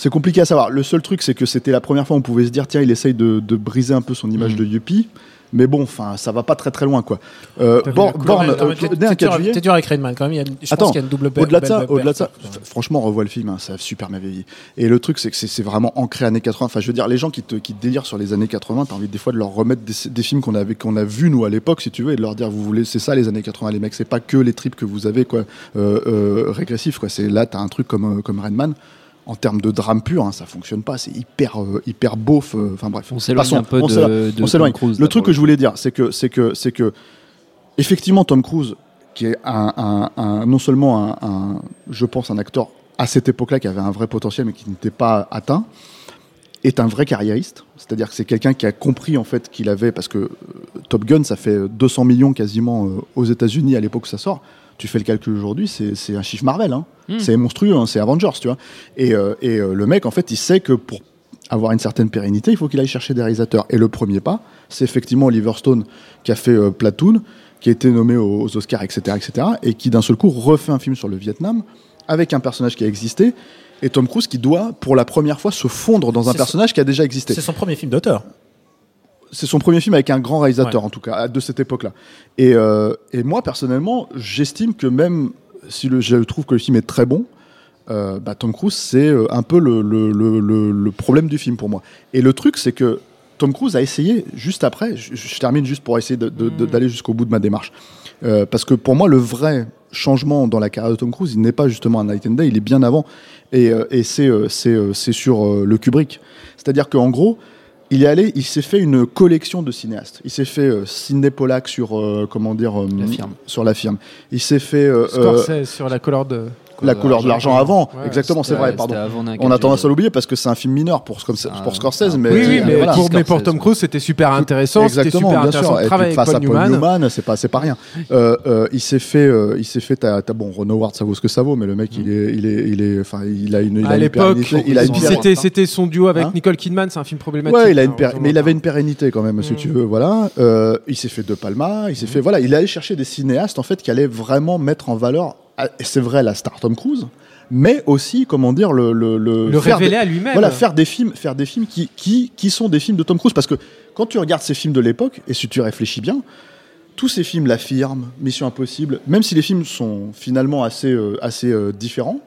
C'est compliqué à savoir. Le seul truc, c'est que c'était la première fois où on pouvait se dire, tiens, il essaye de, de briser un peu son image Mhm. de Yuppie. Mais bon, enfin, ça va pas très très loin, quoi. Euh, vu Born, euh, né un t'es 4 dur- juillet. T'es dur avec Rain Man quand même. Il y a, je Attends, pense qu'il y a une double Au-delà de ça, belle- au-delà de ça, franchement, revois le film, hein, ça a super bien vieilli. Et le truc, c'est que c'est c'est vraiment ancré années 80. Enfin, je veux dire, les gens qui te, qui te délirent sur les années 80, t'as envie des fois de leur remettre des, des films qu'on avait, qu'on a vus nous à l'époque, si tu veux, et de leur dire, vous voulez, c'est ça les années 80, les mecs, c'est pas que les trips que vous avez, quoi, euh, euh, régressifs, quoi. C'est là, t'as un truc comme, euh, comme Rain Man. En termes de drame pur, hein, ça fonctionne pas. C'est hyper, euh, hyper beauf. euh, Enfin bref. On s'éloigne un peu on de, s'éloigne. de On Tom. Cruise, Le truc que je voulais dire, c'est que, c'est que, c'est que, effectivement, Tom Cruise, qui est un, un- un- non seulement un, un- je pense, un acteur à cette époque-là qui avait un vrai potentiel mais qui n'était pas atteint, est un vrai carriériste. C'est-à-dire que c'est quelqu'un qui a compris en fait qu'il avait, parce que euh, Top Gun, ça fait 200 millions quasiment euh, aux États-Unis à l'époque où ça sort. Tu fais le calcul aujourd'hui, c'est un chiffre Marvel. Hein. Mm. C'est monstrueux, hein, c'est Avengers, tu vois. Et, euh, et euh, le mec, en fait, il sait que pour avoir une certaine pérennité, il faut qu'il aille chercher des réalisateurs. Et le premier pas, c'est effectivement Oliver Stone qui a fait euh, Platoon, qui a été nommé aux, aux Oscars, etc., etc., et qui d'un seul coup refait un film sur le Vietnam avec un personnage qui a existé. Et Tom Cruise qui doit, pour la première fois, se fondre dans un personnage qui a déjà existé. C'est son premier film d'auteur. C'est son premier film avec un grand réalisateur, Ouais. en tout cas, de cette époque-là. Et, euh, et moi, personnellement, j'estime que même si le, je trouve que le film est très bon, euh, bah, Tom Cruise, c'est euh, un peu le, problème du film pour moi. Et le truc, c'est que Tom Cruise a essayé, juste après, je, je termine juste pour essayer de- d'aller jusqu'au bout de ma démarche. Euh, parce que pour moi, le vrai changement dans la carrière de Tom Cruise, il n'est pas justement un Night and Day, il est bien avant. Et, et c'est sur le Kubrick. C'est-à-dire qu'en gros, il est allé, il s'est fait une collection de cinéastes. Il s'est fait euh, Sidney Pollack sur, euh, comment dire, euh, La firme. sur la firme. Il s'est fait euh, euh, Scorsese sur la couleur de. La couleur de l'argent avant. Ouais, Exactement, c'est vrai, pardon. On a tendance à l'oublier parce que c'est un film mineur pour, comme, pour Scorsese, mais, Oui, oui, mais, voilà. pour, mais pour Scorsese, Tom Cruise, c'était super intéressant. C'était Exactement, super bien intéressant sûr. de travailler face avec à Paul Newman. Newman, c'est pas, c'est pas rien. Euh, euh, il s'est fait, euh, il s'est fait. T'as, bon, Ron Howard, ça vaut ce que ça vaut, mais le mec, il est, il est, il est, enfin, il a une, il a à une l'époque, pérennité, il a et une puis pérennité. c'était c'était son duo avec Hein Nicole Kidman, c'est un film problématique. Ouais, il a une hein, mais il avait une pérennité quand même, si Mm. tu veux. Voilà, Euh, il s'est fait De Palma, il s'est fait. Voilà, il allait chercher des cinéastes en fait qui allaient vraiment mettre en valeur. Ah, C'est vrai la star Tom Cruise, mais aussi comment dire le le le, révéler des- à lui-même. Voilà, faire des films, faire des films qui qui qui sont des films de Tom Cruise parce que quand tu regardes ces films de l'époque et si tu réfléchis bien. Tous ces films, La Firme, Mission Impossible, même si les films sont finalement assez, euh, assez euh, différents,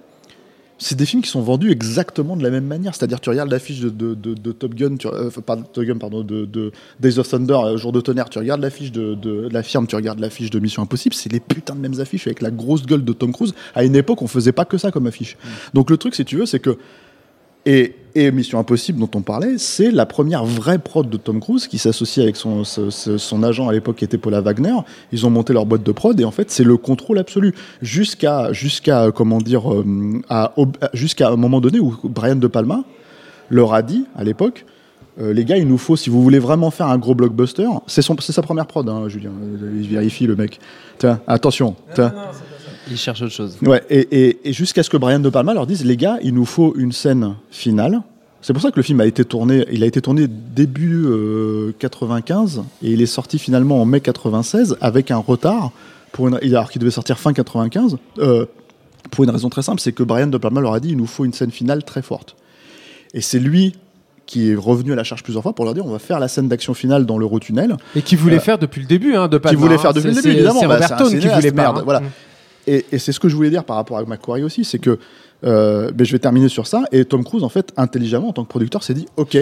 c'est des films qui sont vendus exactement de la même manière. C'est-à-dire, tu regardes l'affiche de, de, de, de Top Gun, tu, euh, de Top Gun, pardon, de, Days of Thunder, euh, Jour de tonnerre, tu regardes l'affiche de, de, La Firme, tu regardes l'affiche de Mission Impossible, c'est les putains de mêmes affiches avec la grosse gueule de Tom Cruise. À une époque, on faisait pas que ça comme affiche. Donc, le truc, si tu veux, c'est que. Et, et Mission Impossible, dont on parlait, c'est la première vraie prod de Tom Cruise qui s'associe avec son, ce- ce- son agent à l'époque qui était Paula Wagner. Ils ont monté leur boîte de prod et en fait, c'est le contrôle absolu. Jusqu'à, jusqu'à comment dire, euh, à, jusqu'à un moment donné où Brian De Palma leur a dit, à l'époque, euh, les gars, il nous faut, si vous voulez vraiment faire un gros blockbuster, c'est, son, c'est sa première prod, hein, Julien. Il vérifie, le mec. Tiens, attention. tiens. Il cherche autre chose. Ouais, et, et- et jusqu'à ce que Brian De Palma leur dise, les gars, il nous faut une scène finale. C'est pour ça que le film a été tourné, il a été tourné début euh, 95 et il est sorti finalement en mai 96 avec un retard pour une, alors qu'il devait sortir fin 95 euh, pour une raison très simple, c'est que Brian De Palma leur a dit, il nous faut une scène finale très forte. Et c'est lui qui est revenu à la charge plusieurs fois pour leur dire, on va faire la scène d'action finale dans l'Eurotunnel. Et qui voulait Euh, faire depuis le début, hein, de Palma. voulait hein. faire depuis le C'est- début, évidemment. C'est Bah, Robert qui voulait pas. merde, hein. voilà. Mm. Et, et c'est ce que je voulais dire par rapport à Macquarie aussi, c'est que euh, ben, je vais terminer sur ça. Et Tom Cruise, en fait, intelligemment, en tant que producteur, s'est dit OK,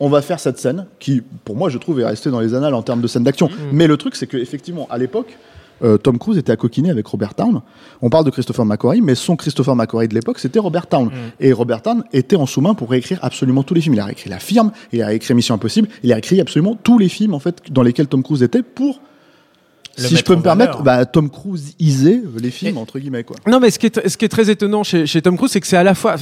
on va faire cette scène qui, pour moi, je trouve, est restée dans les annales en termes de scène d'action. Mais le truc, c'est qu'effectivement, à l'époque, euh, Tom Cruise était à coquiner avec Robert Town. On parle de Christopher McQuarrie, mais son Christopher McQuarrie de l'époque, c'était Robert Town. Et Robert Town était en sous-main pour réécrire absolument tous les films. Il a réécrit La Firme, il a réécrit Mission Impossible, il a réécrit absolument tous les films en fait dans lesquels Tom Cruise était pour si je peux me permettre, bah, Tom Cruise isait les films, entre guillemets, quoi. Non, mais ce qui est, ce qui est très étonnant chez, chez Tom Cruise, c'est que c'est à la fois.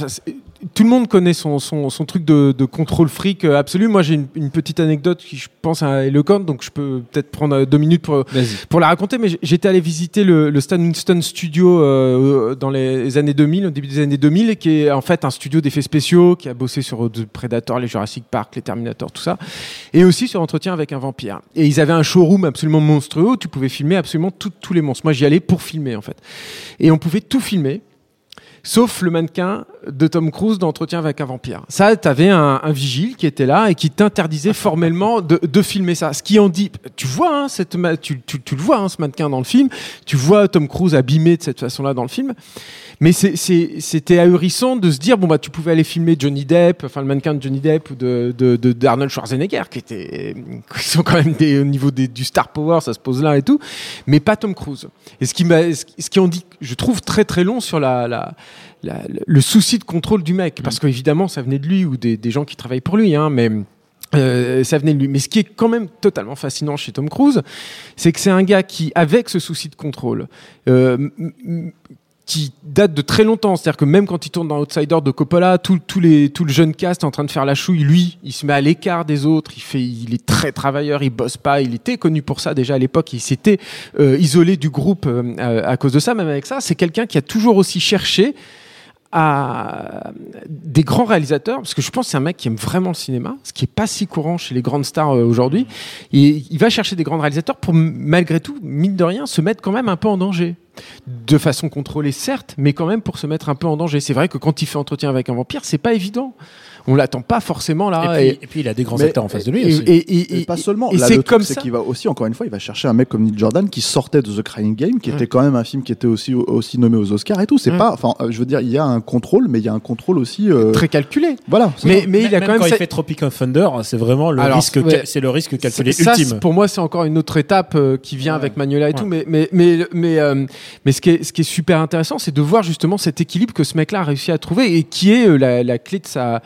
Tout le monde connaît son, son, son truc de, de contrôle fric euh, absolu. Moi, j'ai une, une petite anecdote qui, je pense, est éloquente, donc je peux peut-être prendre euh, deux minutes pour, pour la raconter. Mais j'étais allé visiter le, le Stan Winston Studio euh, dans les années 2000, au début des années 2000, qui est en fait un studio d'effets spéciaux, qui a bossé sur The Predator, les Jurassic Park, les Terminator, tout ça, et aussi sur Entretien avec un vampire. Et ils avaient un showroom absolument monstrueux où tu pouvais filmer absolument tout- tous les monstres. Moi, j'y allais pour filmer, en fait. Et on pouvait tout filmer. Sauf le mannequin de Tom Cruise d'entretien avec un vampire. Ça, t'avais un, un vigile qui était là et qui t'interdisait formellement de, filmer ça. Ce qui en dit, tu vois, hein, tu, tu- tu le vois, hein, ce mannequin dans le film. Tu vois Tom Cruise abîmé de cette façon-là dans le film. Mais c'était ahurissant de se dire, bon, bah, tu pouvais aller filmer Johnny Depp, enfin, le mannequin de Johnny Depp ou de, Schwarzenegger, qui était, qui sont quand même au niveau des, du star power, ça se pose là et tout, mais pas Tom Cruise. Et ce qui m'a, ce qui- ce qui en dit, je trouve très très long sur la, la, la- le souci de contrôle du mec, parce qu'évidemment, ça venait de lui ou des, des gens qui travaillent pour lui, hein, mais. euh, ça venait de lui. Mais ce qui est quand même totalement fascinant chez Tom Cruise, c'est que c'est un gars qui, avec ce souci de contrôle, euh, qui date de très longtemps. C'est-à-dire que même quand il tourne dans Outsider de Coppola, tout, tout, les, tout le jeune cast est en train de faire la chouille. Lui, il se met à l'écart des autres. Il fait, il est très travailleur. Il bosse pas. Il était connu pour ça déjà à l'époque. Il s'était euh, isolé du groupe euh, à, à cause de ça. Même avec ça, c'est quelqu'un qui a toujours aussi cherché à des grands réalisateurs, parce que je pense que c'est un mec qui aime vraiment le cinéma, ce qui est pas si courant chez les grandes stars euh, aujourd'hui. Et il va chercher des grands réalisateurs pour malgré tout, mine de rien, se mettre quand même un peu en danger. De façon contrôlée, certes, mais quand même pour se mettre un peu en danger. C'est vrai que quand il fait entretien avec un vampire, c'est pas évident. On l'attend pas forcément là. et, puis, et puis il a des grands Mais- acteurs en face de lui et- aussi. et- et- Et pas seulement. Et Là, c'est le truc, comme c'est ça. qu'il va aussi, encore une fois, il va chercher un mec comme Neil Jordan qui sortait de The Crying Game, qui Ouais. était quand même un film qui était aussi, aussi nommé aux Oscars et tout. C'est Ouais. pas, enfin, euh, je veux dire, il y a un contrôle, mais il y a un contrôle aussi. euh, Très calculé. Voilà. Mais, ça. mais il a Même quand même. quand cette- il fait Tropic of Thunder, c'est vraiment le Alors, risque, ouais. c'est le risque calculé Ça, ultime. pour moi, c'est encore une autre étape euh, qui vient avec Magnolia et tout. Mais, mais, mais, mais, euh, mais ce, qui est, ce qui est super intéressant, c'est de voir justement cet équilibre que ce mec-là a réussi à trouver et qui est la, la clé de sa.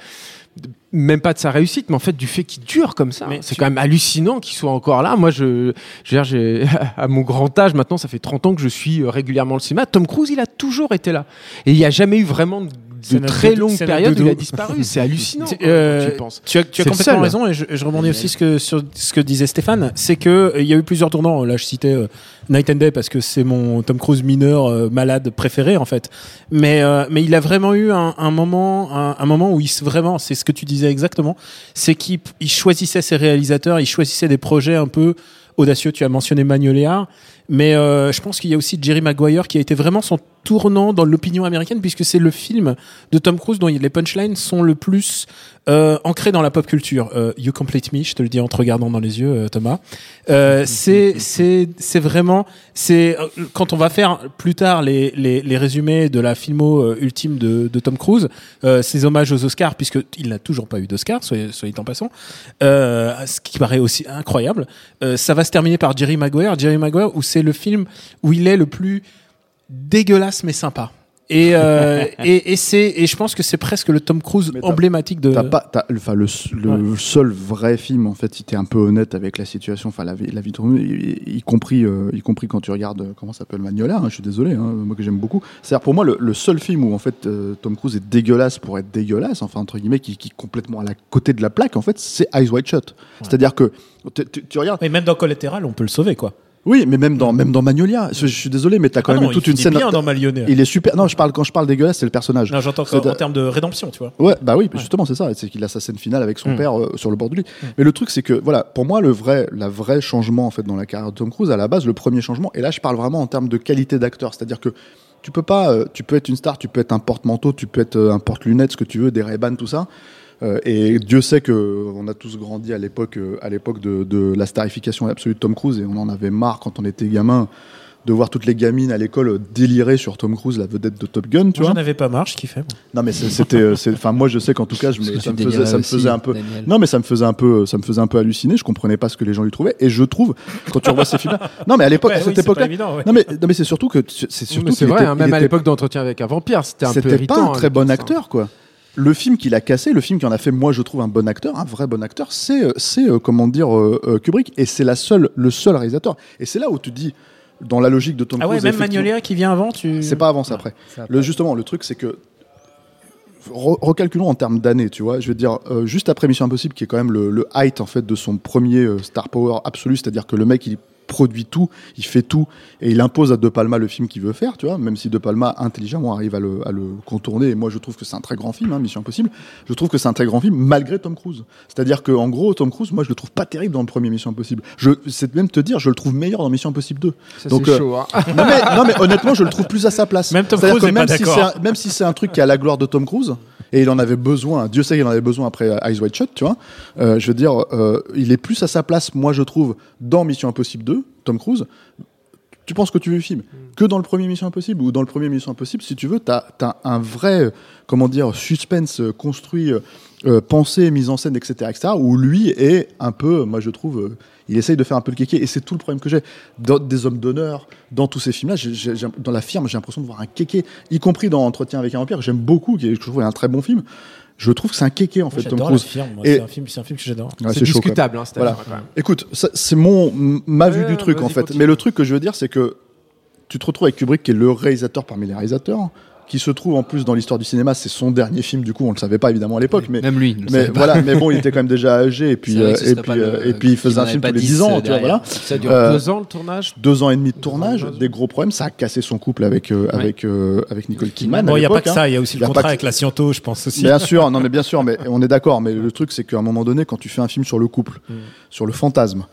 Même pas de sa réussite, mais en fait du fait qu'il dure comme ça. Mais C'est tu- quand même hallucinant qu'il soit encore là. Moi, je, à mon grand âge, maintenant, ça fait 30 ans que je suis euh, régulièrement le cinéma. Tom Cruise, il a toujours été là. Et il n'y a jamais eu vraiment de, de très notre périodes où il a disparu. C'est hallucinant. Tu- quand euh, tu penses. Tu as, tu as complètement seul. raison et je, je rebondis aussi ce que, sur ce que disait Stéphane, c'est que euh, il y a eu plusieurs tournants. Là, je citais euh, Night and Day parce que c'est mon Tom Cruise mineur euh, malade préféré en fait. Mais euh, mais il a vraiment eu un, un moment un, un moment où il vraiment, c'est ce que tu disais exactement, c'est qu'il il choisissait ses réalisateurs, il choisissait des projets un peu audacieux. Tu as mentionné Magnolia, mais euh, je pense qu'il y a aussi Jerry Maguire qui a été vraiment son tournant dans l'opinion américaine puisque c'est le film de Tom Cruise dont les punchlines sont le plus euh, ancrés dans la pop culture. Euh, you complete me, je te le dis en te regardant dans les yeux, euh, Thomas. Euh, c'est c'est c'est vraiment c'est euh, quand on va faire plus tard les les, les résumés de la filmo ultime de, de Tom Cruise, ses hommages aux Oscars puisque il n'a toujours pas eu d'Oscar, soyez soyez en passant, ce qui paraît aussi incroyable. Ça va se terminer par Jerry Maguire, Jerry Maguire où c'est le film où il est le plus dégueulasse mais sympa. Et, euh, et, et c'est et je pense que c'est presque le Tom Cruise t'as- emblématique de. T'as pas, t'as- enfin, le, le seul vrai film, en fait, si t'es un peu honnête avec la situation, enfin, la vie, la vie de Romu, y, y compris, euh, y compris quand tu regardes, euh, comment ça s'appelle, Magnolia, hein, je suis désolé, hein, moi que j'aime beaucoup. C'est-à-dire, pour moi, le, le seul film où, en fait, euh, Tom Cruise est dégueulasse pour être dégueulasse, enfin, entre guillemets, qui, qui est complètement à la côté de la plaque, en fait, c'est Eyes Wide Shut. C'est-à-dire que, tu, tu- tu regardes, Mais même dans Collateral, on peut le sauver quoi. Oui, mais même dans, même dans Magnolia, je, je suis désolé, mais t'as quand Ah même non, toute il une scène. bien dans Malionnaire. Il est super. Non, je parle quand je parle dégueulasse, c'est le personnage. Non, j'entends en termes de rédemption, tu vois. Ouais, bah oui, justement, c'est ça. C'est qu'il a sa scène finale avec son Mm. père euh, sur le bord du lit. Mais le truc, c'est que, voilà, pour moi, le vrai, la vraie changement, en fait, dans la carrière de Tom Cruise, à la base, le premier changement, et là, je parle vraiment en termes de qualité d'acteur. C'est-à-dire que tu peux pas, euh, tu peux être une star, tu peux être un porte-manteau, tu peux être euh, un porte-lunettes, ce que tu veux, des ray tout ça. Euh, et Dieu sait que on a tous grandi à l'époque, euh, à l'époque de, de la starification absolue de Tom Cruise, et on en avait marre quand on était gamin de voir toutes les gamines à l'école euh, délirer sur Tom Cruise, la vedette de Top Gun, tu Moi, vois. j'en avais pas marre, je kiffais. moi. Non mais c'était, c'est- enfin moi je sais qu'en tout cas je me, ça, me faisait, ça me délirais faisait aussi, un peu, Daniel. non mais ça me faisait un peu, ça me faisait un peu halluciner. Je comprenais pas ce que les gens lui trouvaient. Et je trouve quand tu revois ces films, non mais à l'époque, Ouais, à cette époque-là, ouais. non mais, non mais c'est surtout que c'est surtout c'est vrai, était- hein, même à l'époque d'entretien avec un vampire, c'était un peu c'était pas un hein, très l'époque, bon acteur quoi. Le film qu'il a cassé, le film qui en a fait moi je trouve un bon acteur, un vrai bon acteur, c'est euh, c'est euh, comment dire euh, Kubrick et c'est la seule le seul réalisateur. Et c'est là où tu dis dans la logique de Tom Ah ouais, Cruise. même Magnolia qui vient avant, tu. c'est pas avant, c'est après. Le, justement, le truc, c'est que. re- Recalculons en termes d'années, tu vois. Je veux dire, euh, juste après Mission Impossible, qui est quand même le, le height en fait de son premier euh, star power absolu, c'est-à-dire que le mec il produit tout, il fait tout, et il impose à De Palma le film qu'il veut faire, tu vois. Même si De Palma intelligemment arrive à le, à le contourner, et moi je trouve que c'est un très grand film, hein, Mission Impossible. Je trouve que c'est un très grand film malgré Tom Cruise. C'est-à-dire que en gros, Tom Cruise, moi je le trouve pas terrible dans le premier Mission Impossible. Je, c'est même te dire, je le trouve meilleur dans Mission Impossible 2. Ça, Donc, c'est euh, chaud. hein. non mais, non mais honnêtement, je le trouve plus à sa place. Même Tom C'est-à-dire Cruise que n'est pas même si d'accord. c'est un- même si c'est un truc qui a la gloire de Tom Cruise et il en avait besoin, Dieu sait qu'il en avait besoin après Eyes Wide Shut, tu vois. euh, je veux dire, euh, il est plus à sa place, moi je trouve, dans Mission Impossible 2, Tom Cruise. Tu penses que tu veux le film que dans le premier Mission Impossible ou dans le premier Mission Impossible, si tu veux, t'as as un vrai, comment dire, suspense euh, construit, euh, euh, pensé, mise en scène, etc., etc., où lui est un peu, moi je trouve, il essaye de faire un peu le kéké, et c'est tout le problème que j'ai. Dans des hommes d'honneur, dans tous ces films-là, j'ai- j'ai- j'ai- dans la firme, j'ai l'impression de voir un kéké, y compris dans Entretien avec un vampire, que j'aime beaucoup, qui est, je trouve est un très bon film. Je trouve que c'est un kéké en fait, Tom J'adore la Cruise. firme. moi, Et- C'est un film, c'est un film que j'adore. Ouais, c'est discutable, hein, Voilà. affaire, quand même. Écoute, ça, c'est mon ma vue Ouais, du truc en fait. continue. Mais le truc que je veux dire, c'est que tu te retrouves avec Kubrick qui est le réalisateur parmi les réalisateurs, qui se trouve en plus dans l'histoire du cinéma, c'est son dernier film du coup, on le savait pas évidemment à l'époque, mais Même lui. mais pas. voilà, mais bon, il était quand même déjà âgé et puis euh, et puis le- euh, et puis il faisait un film tous les pas 10 10 ans, tu vois, voilà. Ça dure Euh, deux ans le tournage. Deux ans et demi de tournage, ans, des gros problèmes, ça a cassé son couple avec euh, avec avec Nicole Kidman. Bon, il n'y a pas que hein. ça, il y a aussi Y le a contrat que- avec la Sciento, je pense aussi. Bien sûr, non mais bien sûr, mais on est d'accord. Mais le truc, c'est qu'à un moment donné, quand tu fais un film sur le couple, Mm. sur le fantasme,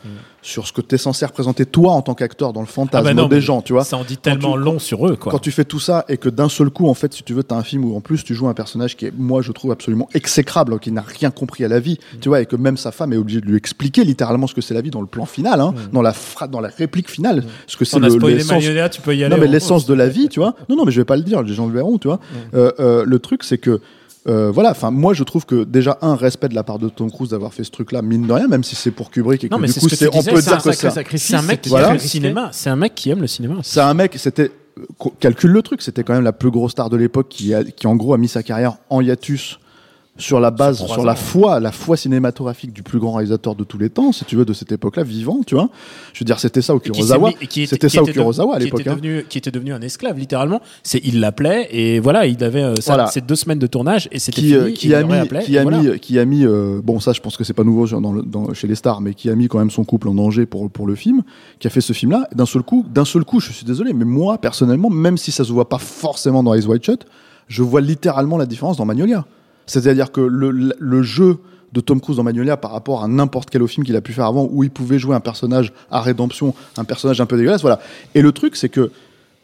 sur ce que tu es censé représenter toi en tant qu'acteur dans le Ah fantasme bah non, des gens, tu vois. Ça en dit tellement tu- long sur eux, quoi. Quand tu fais tout ça et que d'un seul coup, en fait, si tu veux, tu as un film où en plus tu joues un personnage qui est, moi, je trouve absolument exécrable, qui n'a rien compris à la vie, Mm. tu vois, et que même sa femme est obligée de lui expliquer littéralement ce que c'est la vie dans le plan final, hein, dans la fra- dans la réplique finale, ce que c'est Mm. L'essence tu peux y aller. non, mais l'essence de la vie, tu vois. Non, non, mais je vais pas le dire, les gens le verront, tu vois. Euh, euh, le truc, c'est que, euh, voilà, enfin, moi, je trouve que déjà, un respect de la part de Tom Cruise d'avoir fait ce truc-là, mine de rien, même si c'est pour Kubrick et Non, que mais du c'est coup, ce que on disais, peut dire un que c'est, un mec qui Voilà. aime le cinéma. C'est un mec qui aime le cinéma. c'est un mec, c'était, calcule le truc, c'était quand même la plus grosse star de l'époque qui, a, qui en gros a mis sa carrière en hiatus sur la base, Sur la foi, la foi cinématographique du plus grand réalisateur de tous les temps, si tu veux, de cette époque-là, vivant, tu vois. Je veux dire, c'était ça au qui Kurosawa. qui C'était qui ça au Kurosawa à qui l'époque. était hein. devenu- Qui était devenu un esclave, littéralement. C'est il l'appelait et voilà, il avait euh, ça- Voilà. ces deux semaines de tournage et c'était qui, euh, qui il a mis, qui a voilà. mis, qui a mis, euh, bon ça je pense que c'est pas nouveau dans le- dans- chez les stars, mais qui a mis quand même son couple en danger pour pour le film, qui a fait ce film-là. D'un seul coup, d'un seul coup, je suis désolé, mais moi personnellement, même si ça se voit pas forcément dans Eyes Wide Shut, je vois littéralement la différence dans Magnolia. C'est-à-dire que le, le- jeu de Tom Cruise dans Magnolia par rapport à n'importe quel film qu'il a pu faire avant où il pouvait jouer un personnage à rédemption, un personnage un peu dégueulasse, voilà. Et le truc, c'est que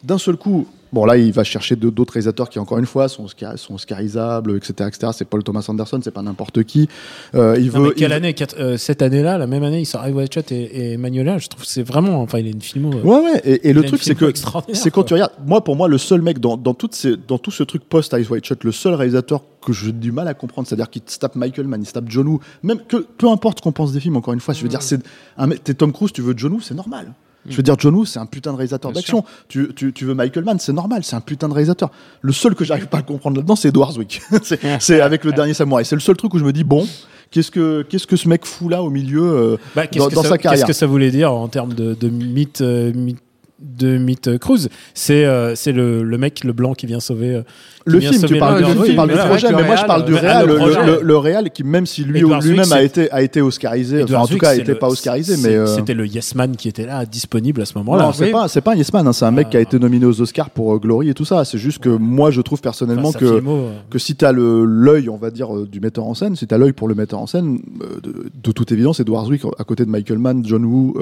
d'un seul coup, bon là, il va chercher d'autres réalisateurs qui, encore une fois, sont, oscarisables, etc., etc. C'est Paul Thomas Anderson, c'est pas n'importe qui. Euh, il Non, veut, mais quelle il- année? Quatre- euh, Cette année-là, la même année, il sort Shut et, et Magnolia. Je trouve que c'est vraiment. Enfin, il a une filmo. euh, Ouais, ouais. Et, et le truc, c'est que c'est quand tu regardes. Moi, pour moi, le seul mec dans, dans, toutes ces, dans tout ce truc post Shut, le seul réalisateur que j'ai du mal à comprendre, c'est-à-dire qu'il se tape Michael Mann, il se tape John Woo, même que peu importe qu'on pense des films. Encore une fois, je veux Mm. dire, c'est un t'es Tom Cruise, tu veux John Woo, c'est normal. Je veux dire, John Woo, c'est un putain de réalisateur d'action. Tu, tu, tu veux Michael Mann, c'est normal, c'est un putain de réalisateur. Le seul que j'arrive pas à comprendre là-dedans, c'est Edward Zwick. c'est avec le dernier samouraï. C'est le seul truc où je me dis, bon, qu'est-ce que, qu'est-ce que ce mec fout là au milieu euh, Bah, qu'est-ce dans, que dans ça, sa carrière Qu'est-ce que ça voulait dire en termes de, de mythe, euh, mythe- de mythe Cruise C'est euh, c'est le, le mec, le blanc qui vient sauver. euh, qui Le vient film, tu parles, le- du, oui, tu parles du projet, le mais moi je parle du le- réal, le le, projet. le- le réal qui même si lui lui-même a été a été oscarisé, enfin, en tout cas c'est était le- pas oscarisé, mais euh, C'était le Yes Man qui était là, disponible à ce moment-là. non, c'est oui. pas c'est pas un Yes Man, hein, c'est un mec qui a été nominé aux Oscars pour euh, Glory et tout ça. C'est juste que moi je trouve personnellement que euh, que si t'as l'œil, on va dire du metteur en scène, si t'as l'œil pour le metteur en scène, de, toute évidence, Edward Zwick à côté de Michael Mann, John Woo,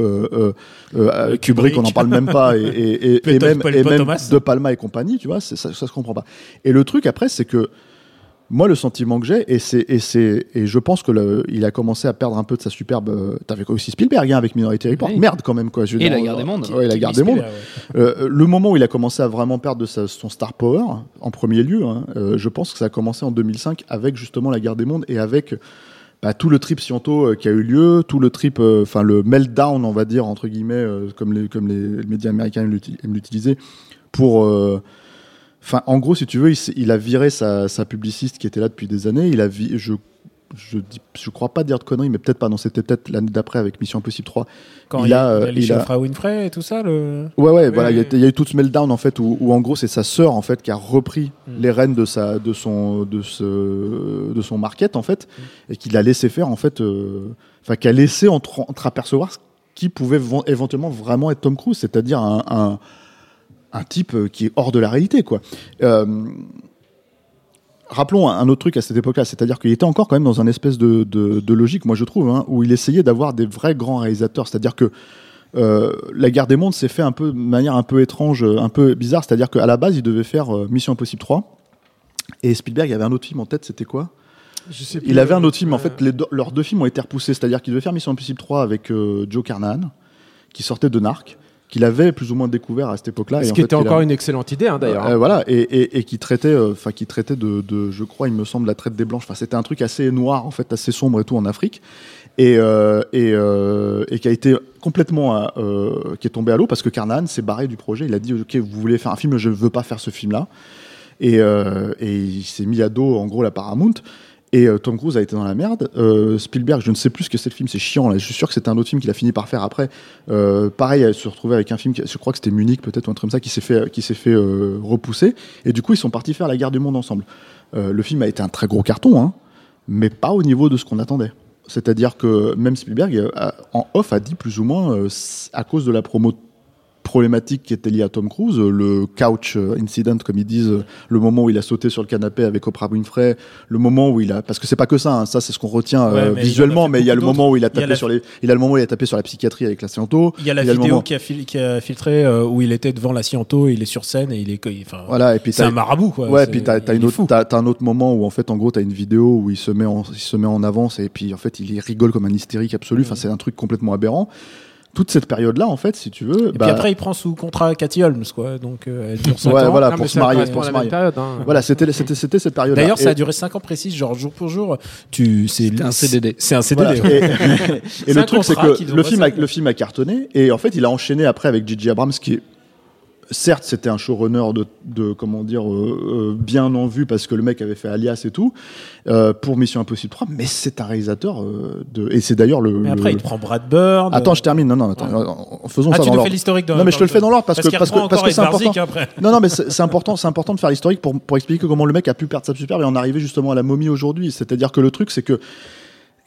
Kubrick, Kubrick. on n'en parle même pas, et, et, et, Paul- et même, et. De Palma et compagnie, tu vois, ça, ça se comprend pas. Et le truc après, c'est que moi, le sentiment que j'ai, et c'est, et c'est, et je pense que le, il a commencé à perdre un peu de sa superbe. euh, T'avais aussi Spielberg hein, avec Minority Report. Oui. Merde quand même quoi. Je Et dire, La Guerre des euh, Mondes. Ouais, la guerre des mondes. Euh, le moment où il a commencé à vraiment perdre de sa- son star power, en premier lieu, hein, euh, je pense que ça a commencé en 2005 avec justement la guerre des mondes et avec bah, tout le trip Sciento euh, qui a eu lieu, tout le trip, euh, enfin le meltdown, on va dire entre guillemets, euh, comme les comme les médias américains aiment l'uti- aiment l'utiliser, pour Enfin, en gros, si tu veux, il, a viré sa, sa publiciste qui était là depuis des années. Il a vi- je, je dis, je crois pas dire de conneries, mais peut-être pas. Non, c'était peut-être l'année d'après avec Mission Impossible 3. Quand il il, a, a, euh, il a- Winfrey et tout ça. Le... Ouais, ouais, voilà. Il y, a- oui. il y a eu tout ce meltdown en fait où, où en gros c'est sa sœur en fait qui a repris Mm. les rênes de sa, de son, de ce, de son market en fait Mm. et qui l'a laissé faire en fait, euh, enfin qui a laissé entre, entreapercevoir ce qui pouvait éventuellement vraiment être Tom Cruise, c'est-à-dire un, un, un type euh, qui est hors de la réalité quoi. Euh, Rappelons un autre truc à cette époque-là, c'est-à-dire qu'il était encore quand même dans un espèce de, de, de logique, moi je trouve, hein, où il essayait d'avoir des vrais grands réalisateurs. C'est-à-dire que euh, la guerre des mondes s'est fait un peu de manière un peu étrange, euh, un peu bizarre. C'est-à-dire qu'à la base, il devait faire euh, Mission Impossible 3. Et Spielberg, il avait un autre film en tête, c'était quoi? Je sais plus. Il avait un autre film. En fait, les deux- leurs deux films ont été repoussés. C'est-à-dire qu'il devait faire Mission Impossible 3 avec Joe Carnahan, qui sortait de Narc, qu'il avait plus ou moins découvert à cette époque-là. Et Ce en qui fait, était a- encore une excellente idée, hein, d'ailleurs. euh, voilà, et, et, et qui traitait, euh, enfin qui traitait de, de, je crois, il me semble, la traite des blanches. Enfin, c'était un truc assez noir, en fait, assez sombre et tout en Afrique, et euh, et, euh, et qui a été complètement, euh, qui est tombé à l'eau parce que Carnahan s'est barré du projet. Il a dit, ok, vous voulez faire un film, je veux pas faire ce film-là, et, euh, et il s'est mis à dos, en gros, la Paramount. Et euh, Tom Cruise a été dans la merde. Euh, Spielberg, je ne sais plus ce que c'est le film, c'est chiant. Je suis sûr que c'était un autre film qu'il a fini par faire après. Euh, pareil, elle se retrouvait avec un film, je crois que c'était Munich peut-être ou un truc comme ça, qui s'est fait, qui s'est fait repousser. Et du coup, ils sont partis faire la guerre du monde ensemble. Le film a été un très gros carton, hein, mais pas au niveau de ce qu'on attendait. C'est-à-dire que même Spielberg, en off, a dit plus ou moins, à cause de la promo problématique qui était liée à Tom Cruise, le couch euh, incident, comme ils disent, le moment où il a sauté sur le canapé avec Oprah Winfrey, le moment où il a, parce que c'est pas que ça, hein, ça c'est ce qu'on retient euh, Ouais, mais visuellement, mais il y a le moment où il a. Il tapé la- sur les, il a le moment où il a tapé sur la psychiatrie avec la Sciento. Il y a la Il y a le vidéo moment- qui, a fil- qui a filtré euh, où il était devant la Sciento, il est sur scène et il est. Enfin, Voilà, et puis c'est un marabout, quoi. Ouais, C'est- puis t'as, t'as une autre, t'as, t'as un autre moment où en fait, en gros, t'as une vidéo où il se met en, il se met en avance et puis en fait, il rigole comme un hystérique absolu. Enfin, c'est un truc complètement aberrant. Toute cette période-là, en fait, si tu veux, Et bah, puis après, il prend sous contrat Cathy Holmes, quoi. Donc, euh, elle dure cinq Ouais, ans. voilà, Non, pour se marier, pour se marier. période. hein. voilà, c'était, c'était, c'était cette période-là. D'ailleurs, ça a duré 5 ans précis, genre jour pour jour. Tu, c'est un CDD. C'est un CDD. Voilà. ouais. Et, et le truc, c'est que le film, a, le film a cartonné et en fait, il a enchaîné après avec J.J. Abrams, qui est certes, c'était un showrunner de, de comment dire euh, euh, bien en vue parce que le mec avait fait Alias et tout euh, pour Mission Impossible 3, mais c'est un réalisateur euh, de et c'est d'ailleurs le. Mais après, le- il prend Brad Bird. Attends, je termine. Non, non, attends. en- en faisons Ah, ça tu dans l'ordre. fais l'historique dans Non, mais je te le fais dans l'ordre parce que parce que parce que c'est important. après. Non, non, mais c'est c'est important, c'est important de faire l'historique pour, pour expliquer comment le mec a pu perdre sa superbe et en arriver justement à la momie aujourd'hui. C'est-à-dire que le truc, c'est que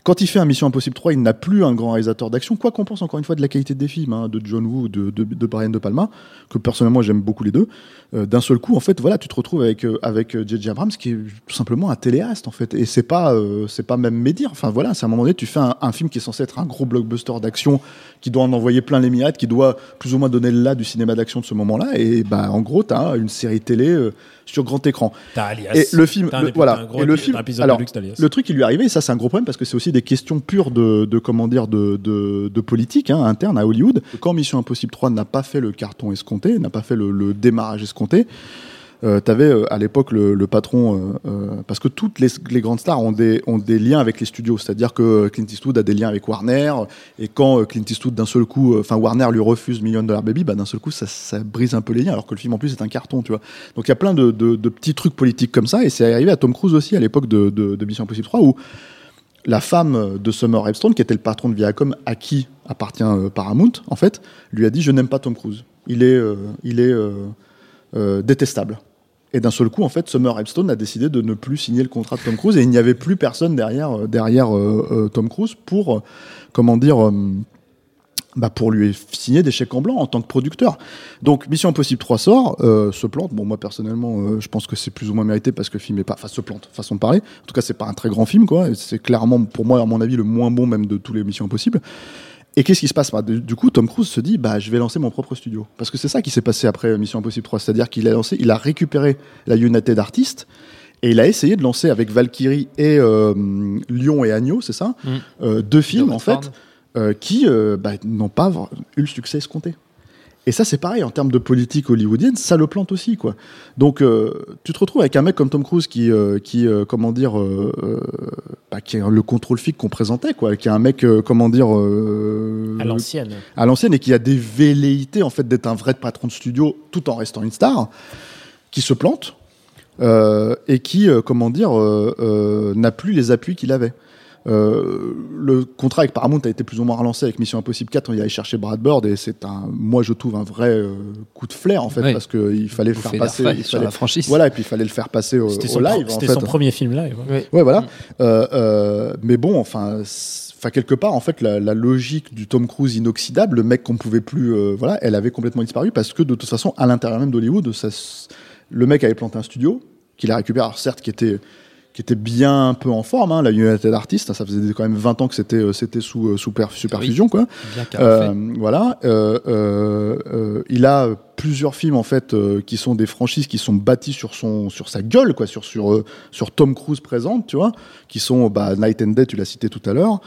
quand il fait un Mission Impossible 3, il n'a plus un grand réalisateur d'action, quoi qu'on pense encore une fois de la qualité des films, hein, de John Woo, de, de, de Brian De Palma, que personnellement j'aime beaucoup les deux. Euh, D'un seul coup, en fait, voilà, tu te retrouves avec euh, avec euh, J.J. Abrams qui est tout simplement un téléaste en fait, et c'est pas euh, c'est pas même médire. Enfin voilà, c'est à un moment donné, tu fais un, un film qui est censé être un gros blockbuster d'action, qui doit en envoyer plein les mirettes, qui doit plus ou moins donner le là du cinéma d'action de ce moment-là, et bah en gros, t'as une série télé euh, sur grand écran. T'as Alias. Et le film, le- voilà. t'as un gros Et le film, alors, de luxe d'Alias. Le truc qui lui est arrivé, et ça c'est un gros problème parce que c'est aussi des questions pures de, comment dire de, politique hein, interne à Hollywood. Quand Mission Impossible 3 n'a pas fait le carton escompté, n'a pas fait le, démarrage escompté, euh, t'avais euh, à l'époque le, patron euh, euh, parce que toutes les, grandes stars ont des, ont des liens avec les studios, c'est-à-dire que Clint Eastwood a des liens avec Warner et quand Clint Eastwood d'un seul coup, enfin Warner lui refuse Million Dollar Baby, bah d'un seul coup ça, brise un peu les liens alors que le film en plus est un carton, tu vois. Donc il y a plein de, petits trucs politiques comme ça et c'est arrivé à Tom Cruise aussi à l'époque de Mission Impossible 3 où la femme de Summer Epstone, qui était le patron de Viacom, à qui appartient euh, Paramount, en fait, lui a dit Je n'aime pas Tom Cruise. Il est, euh, euh, détestable. Et d'un seul coup, en fait, Summer Epstone a décidé de ne plus signer le contrat de Tom Cruise et il n'y avait plus personne derrière, derrière Tom Cruise pour, comment dire, bah pour lui signer des chèques en blanc en tant que producteur. Donc Mission Impossible 3 sort, euh, se plante. Bon, moi personnellement, euh, je pense que c'est plus ou moins mérité parce que le film est pas, enfin se plante, façon de parler. En tout cas, c'est pas un très grand film, quoi. C'est clairement, pour moi, à mon avis, le moins bon même de tous les Missions Impossibles. Et qu'est-ce qui se passe? Bah, du, coup, Tom Cruise se dit, bah, je vais lancer mon propre studio, parce que c'est ça qui s'est passé après Mission Impossible 3, c'est-à-dire qu'il a lancé, il a récupéré la United Artists. Et il a essayé de lancer avec Valkyrie et euh, Lyon et Agneau, c'est ça? Mm. euh, Deux films, en fait, euh, qui euh, bah, n'ont pas eu le succès escompté. Et ça, c'est pareil, en termes de politique hollywoodienne, ça le plante aussi, quoi. Donc, euh, tu te retrouves avec un mec comme Tom Cruise qui, euh, qui euh, comment dire, bah, qui est le contrôle fic qu'on présentait, quoi, qui est un mec, comment dire, À l'ancienne. à l'ancienne et qui a des velléités en fait d'être un vrai patron de studio tout en restant une star, qui se plante et qui, comment dire, n'a plus les appuis qu'il avait. Euh, le contrat avec Paramount a été plus ou moins relancé avec Mission Impossible 4 on y allait chercher Brad Bird et c'est un moi je trouve un vrai euh, coup de flair en fait Oui. parce qu'il fallait le Vous faire passer il sur fallait- la franchise. voilà et puis il fallait le faire passer au, son, live en c'était fait son premier film live. ouais. Ouais. Voilà. Euh, euh, mais bon, enfin, quelque part, en fait, la, la logique du Tom Cruise inoxydable, le mec qu'on pouvait plus, euh, voilà, elle avait complètement disparu parce que de toute façon, à l'intérieur même d'Hollywood, le mec avait planté un studio qu'il a récupéré, alors certes, qui était qui était bien un peu en forme, hein, la United Artists, ça faisait quand même 20 ans que c'était euh, c'était sous euh, sous per- superfusion, quoi. Bien carré. Euh, voilà. Euh, il a plusieurs films en fait qui sont des franchises qui sont bâties sur son sur sa gueule quoi, sur sur sur Tom Cruise présente, tu vois, qui sont bah, Night and Day, tu l'as cité tout à l'heure,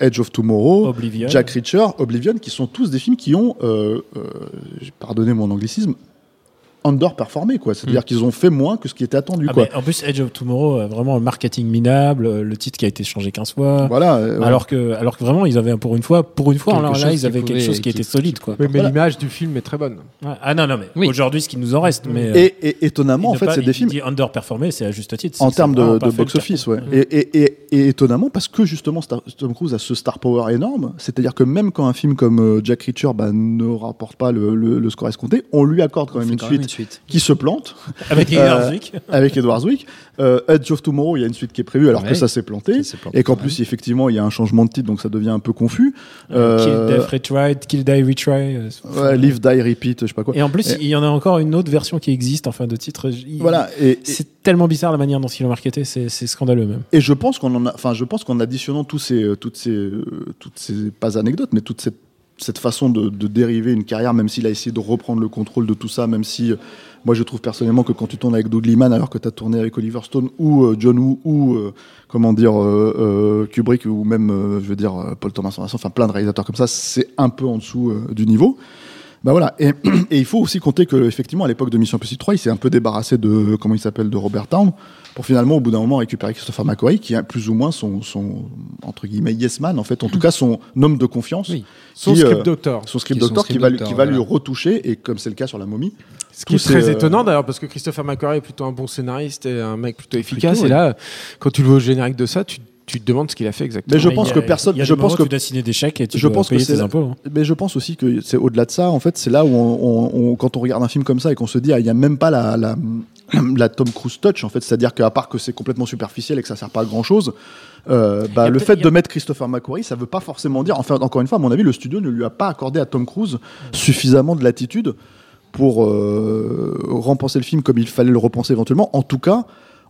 Edge of Tomorrow, Oblivion. Jack Reacher, Oblivion, qui sont tous des films qui ont, pardonnez mon anglicisme, underperformé, quoi. C'est-à-dire qu'ils ont fait moins que ce qui était attendu, Ah, quoi. mais en plus, Edge of Tomorrow, euh, vraiment un marketing minable, euh, le titre qui a été changé 15 fois. Voilà. euh, Alors que, alors que vraiment, ils avaient pour une fois, pour une fois, alors là, ils avaient quelque chose qui, qui- était solide, quoi. Mais, mais Voilà. l'image du film est très bonne. Ouais. Ah non, non, mais Oui. aujourd'hui, ce qui nous en reste, mais. euh, Et, et étonnamment, en fait, c'est des il films dit underperformé, c'est à juste titre. en termes de, box-office, ouais. Et, et, et, et étonnamment, parce que justement, Star- Tom Cruise a ce star power énorme, c'est-à-dire que même quand un film comme Jack Reacher bah, ne rapporte pas le, le- le score escompté, on lui accorde quand même une suite suite. qui se plante Avec Euh, Edward Zwick. avec Edward Zwick. Euh, Edge of Tomorrow, il y a une suite qui est prévue alors Ouais. que ça s'est planté. Et qu'en plus, effectivement, il y a un changement de titre, donc ça devient un peu confus. Euh, Kill Death Retry, Kill Die Retry. euh, ouais, Live, Die, Repeat, je sais pas quoi. Et en plus, Et- il y en a encore une autre version qui existe en fin de titre. Il- Voilà. Et, et- C'est tellement bizarre la manière dont ils l'ont marketé, c'est scandaleux même. Et je pense qu'on en a, enfin, je pense qu'en additionnant tous ces, toutes ces, toutes ces, pas anecdotes, mais toute cette, cette façon de, dériver une carrière, même s'il a essayé de reprendre le contrôle de tout ça, même si, euh, moi, je trouve personnellement que quand tu tournes avec Doug Liman, alors que tu as tourné avec Oliver Stone ou euh, John Woo ou, euh, comment dire, Kubrick ou même, je veux dire, Paul Thomas Anderson, enfin, plein de réalisateurs comme ça, c'est un peu en dessous du niveau. Bah voilà, et, et il faut aussi compter que effectivement à l'époque de Mission Impossible 3, il s'est un peu débarrassé de comment il s'appelle de Robert Town pour finalement au bout d'un moment récupérer Christopher McQuarrie qui est plus ou moins son, son entre guillemets yes man en fait, en tout cas son homme de confiance, Oui. Son Qui, script euh, doctor. son script Qui son script qui va lui, doctor, qui va lui voilà. retoucher et comme c'est le cas sur la momie. Ce qui est très euh, étonnant d'ailleurs parce que Christopher McQuarrie est plutôt un bon scénariste et un mec plutôt efficace. Plutôt, et là, quand tu le vois au générique de ça, tu, tu te demandes ce qu'il a fait exactement. Mais je pense y que personne- y je pense que- tu dois signer des chèques et tu je dois pense que payer tes impôts. hein. Mais je pense aussi que c'est au-delà de ça. En fait, c'est là où on, on- on- quand on regarde un film comme ça et qu'on se dit, ah, il n'y a même pas la, la, la Tom Cruise touch. En fait, c'est-à-dire qu'à part que c'est complètement superficiel et que ça sert pas à grand-chose, euh, bah, le fait de mettre Christopher McQuarrie, ça veut pas forcément dire. Enfin, encore une fois, à mon avis, le studio ne lui a pas accordé à Tom Cruise suffisamment de latitude pour euh, repenser le film comme il fallait le repenser éventuellement. En tout cas,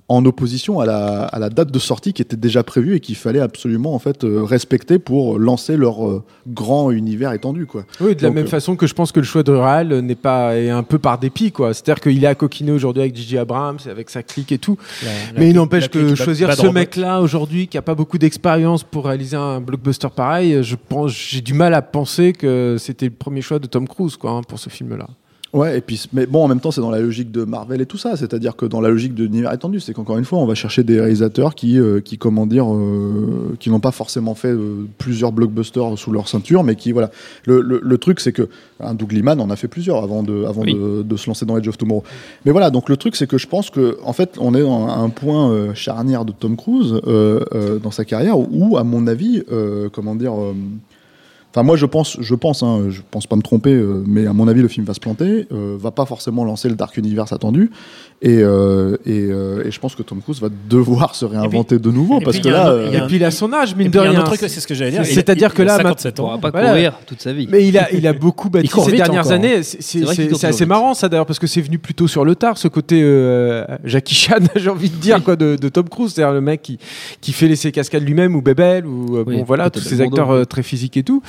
en opposition à la, à la date de sortie qui était déjà prévue et qu'il fallait absolument en fait euh, respecter pour lancer leur euh, grand univers étendu quoi. Oui, de la Donc, même euh, façon que je pense que le choix de Real n'est pas est un peu par dépit quoi. C'est-à-dire qu'il est à coquiner aujourd'hui avec Gigi Abrams et avec sa clique et tout. La- la- Mais il n'empêche que choisir ce mec-là aujourd'hui qui a pas beaucoup d'expérience pour réaliser un blockbuster pareil, je pense j'ai du mal à penser que c'était le premier choix de Tom Cruise quoi hein, pour ce film-là. Ouais, et puis mais bon en même temps c'est dans la logique de Marvel et tout ça, c'est-à-dire que dans la logique de l'univers étendu, c'est qu'encore une fois on va chercher des réalisateurs qui euh, qui comment dire euh, qui n'ont pas forcément fait euh, plusieurs blockbusters sous leur ceinture, mais qui voilà. Le, le, le truc c'est que un Doug Liman en a fait plusieurs avant de avant Oui. de, de se lancer dans Edge of Tomorrow. Mais voilà, donc le truc c'est que je pense que en fait on est dans un point euh, charnière de Tom Cruise euh, euh, dans sa carrière où à mon avis euh, comment dire euh, Enfin, moi, je pense, je pense, hein, je pense pas me tromper, euh, mais à mon avis, le film va se planter, euh, va pas forcément lancer le Dark Universe attendu, et, euh, et, euh, et je pense que Tom Cruise va devoir se réinventer de nouveau, et parce puis, que il y a là, un- euh, a Et puis il a son âge mine de un rien. c'est ce que j'allais dire. C'est- il a- c'est-à-dire il que a là, 57 Il pourra ans. pas Voilà. courir toute sa vie. Mais il a, il a beaucoup bâti ces dernières encore. années. C'est- assez marrant ça d'ailleurs parce que c'est venu plutôt sur le tard ce côté euh, Jackie Chan, j'ai envie de dire quoi, de, de Tom Cruise, c'est-à-dire le mec qui, qui fait les ses cascades lui-même ou Bebel ou Oui, bon voilà tous ces acteurs très physiques et tout.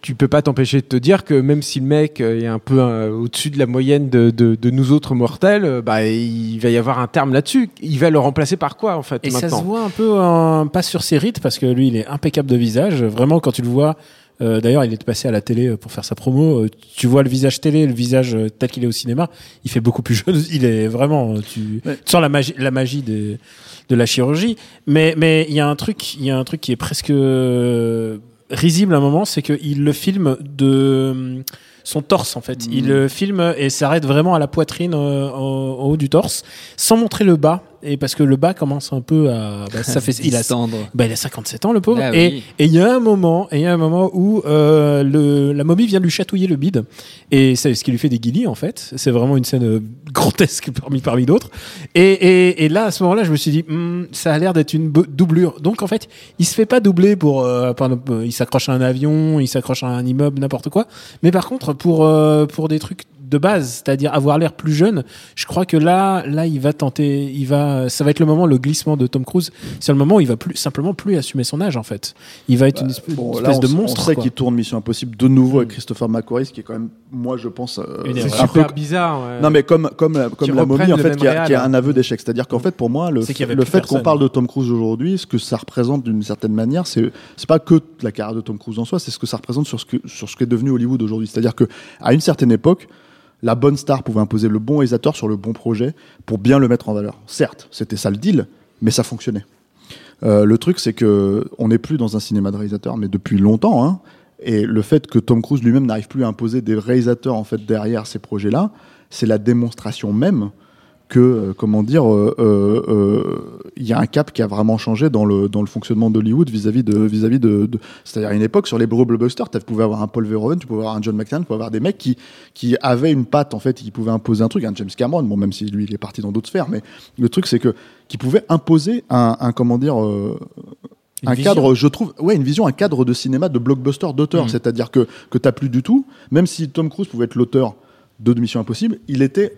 Tu peux pas t'empêcher de te dire que même si le mec euh, est un peu euh, au-dessus de la moyenne de, de, de nous autres mortels, euh, bah il va y avoir un terme là-dessus. Il va le remplacer par quoi en fait Et ça se voit un peu, en- pas sur ses rites, parce que lui, il est impeccable de visage. Vraiment, quand tu le vois, euh, d'ailleurs, il est passé à la télé pour faire sa promo. euh, Tu vois le visage télé, le visage euh, tel qu'il est au cinéma, il fait beaucoup plus jeune. Il est vraiment, tu, Ouais. tu sens la magie, la magie des, de la chirurgie. Mais, mais il y a un truc, il y a un truc qui est presque euh, risible à un moment, c'est qu'il le filme de euh, son torse en fait. Il le filme et s'arrête vraiment à la poitrine euh, en, en haut du torse, sans montrer le bas. Et parce que le bas commence un peu à, bah, ça fait, il a, bah, il a 57 ans le pauvre. Ah et oui. il y a un moment, et il y a un moment où euh, le, la momie vient lui chatouiller le bide, et c'est ce qui lui fait des guillis en fait. C'est vraiment une scène euh, grotesque parmi parmi d'autres. Et, et, et là, à ce moment-là, je me suis dit, Hmm, ça a l'air d'être une doublure. Donc en fait, il se fait pas doubler pour, euh, euh, il s'accroche à un avion, il s'accroche à un immeuble, n'importe quoi. Mais par contre, pour euh, pour des trucs de base, c'est-à-dire avoir l'air plus jeune, je crois que là, là, il va tenter, il va, ça va être le moment, le glissement de Tom Cruise. C'est le moment où il va plus simplement plus assumer son âge en fait. Il va être une espèce, bon, une là, espèce on, de on monstre. sait quoi. qu'il tourne Mission Impossible de nouveau avec Christopher McQuarrie, ce qui est quand même, moi, je pense, euh, C'est un peu super bizarre. ouais. Non mais comme comme la- comme Qui la momie en fait qui a, réal, qui a hein. un aveu d'échec, c'est-à-dire qu'en fait pour moi le, le fait qu'on parle de Tom Cruise aujourd'hui, ce que ça représente d'une certaine manière, c'est c'est pas que la carrière de Tom Cruise en soi, c'est ce que ça représente sur ce que sur ce qu'est devenu Hollywood aujourd'hui. C'est-à-dire que à une certaine époque la bonne star pouvait imposer le bon réalisateur sur le bon projet pour bien le mettre en valeur. Certes, c'était ça le deal, mais ça fonctionnait. Euh, le truc, c'est que on n'est plus dans un cinéma de réalisateur, mais depuis longtemps. Hein, et le fait que Tom Cruise lui-même n'arrive plus à imposer des réalisateurs en fait derrière ces projets-là, c'est la démonstration même que, euh, comment dire, il euh, euh, il y a un cap qui a vraiment changé dans le, dans le fonctionnement d'Hollywood vis-à-vis de, vis-à-vis de, de c'est-à-dire à une époque sur les gros blockbusters, tu pouvais avoir un Paul Verhoeven, tu pouvais avoir un John McTiernan, tu pouvais avoir des mecs qui, qui avaient une patte en fait, qui pouvaient imposer un truc, un James Cameron, bon même si lui il est parti dans d'autres sphères, mais le truc c'est que qui pouvait imposer un, un comment dire. un cadre, je trouve, ouais, une vision, un cadre de cinéma de blockbuster d'auteur. Mm. C'est-à-dire que, que t'as plus du tout, même si Tom Cruise pouvait être l'auteur de Mission Impossible, il était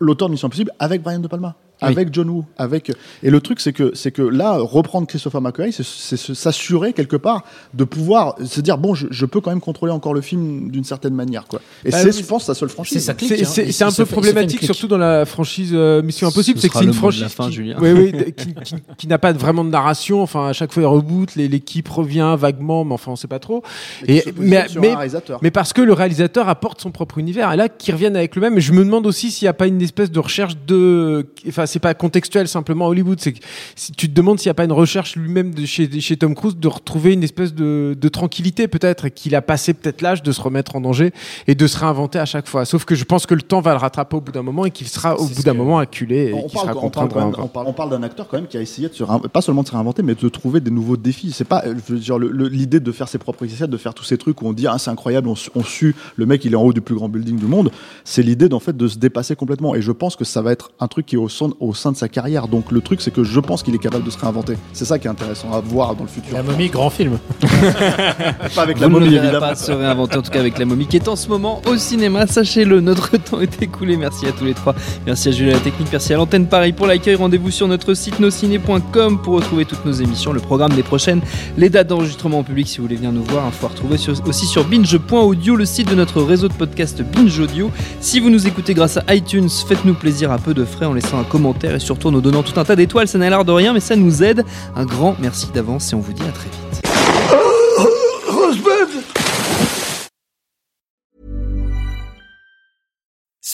l'auteur de Mission Impossible avec Brian De Palma. Oui. Avec John Woo, avec et le truc c'est que c'est que là reprendre Christopher McQuarrie c'est s'assurer quelque part de pouvoir se dire bon je, je peux quand même contrôler encore le film d'une certaine manière quoi et Bah c'est oui, je pense sa seule franchise c'est C'est hein. c'est- un peu problématique, surtout dans la franchise euh, Mission Impossible, Ce c'est que c'est une franchise fin, qui, oui, oui, qui, qui- qui n'a pas vraiment de narration. Enfin, à chaque fois, il reboot, les- l'équipe revient vaguement, mais enfin, on sait pas trop. Et, mais, mais, mais parce que le réalisateur apporte son propre univers, et là, qu'ils reviennent avec le même. Et je me demande aussi s'il n'y a pas une espèce de recherche de, enfin, c'est pas contextuel simplement à Hollywood, c'est que si tu te demandes s'il n'y a pas une recherche lui-même de chez, chez Tom Cruise de retrouver une espèce de, de tranquillité peut-être, et qu'il a passé peut-être l'âge de se remettre en danger et de se réinventer à chaque fois. Sauf que je pense que le temps va le rattraper au bout d'un moment et qu'il sera au bout d'un que- moment acculé et on qu'il parle, sera on, contraint parle quand même- réinventer. on parle- on parle d'un acteur quand même qui a essayé de se réin- pas seulement de se réinventer, mais de trouver des nouveaux défis. C'est pas, je veux dire, le- le- l'idée de faire ses propres essais, de faire tous ces trucs où on dit ah c'est incroyable, on, su- on sue le mec il est en haut du plus grand building du monde. C'est l'idée d'en fait de se dépasser complètement. Et je pense que ça va être un truc qui est au sein, au sein de sa carrière. Donc le truc c'est que je pense qu'il est capable de se réinventer. C'est ça qui est intéressant à voir dans le futur. La momie, grand film. Pas avec Vous la momie évidemment. pas se réinventer, en tout cas avec la momie qui est en ce moment au cinéma. Sachez-le, notre temps est écoulé. Merci à tous les trois. Merci à Julien la technique, merci à l'antenne Paris pour l'accueil. Rendez-vous sur notre site nosciné.com pour retrouver toutes nos émissions, le programme des prochaines, les dates d'enregistrement en public si vous voulez venir nous voir. Info à retrouver aussi sur binge.audio, le site de notre réseau de podcast Binge Audio. Si vous nous écoutez grâce à iTunes, faites-nous plaisir à peu de frais en laissant un commentaire et surtout en nous donnant tout un tas d'étoiles. Ça n'a l'air de rien, mais ça nous aide. Un grand merci d'avance et on vous dit à très vite.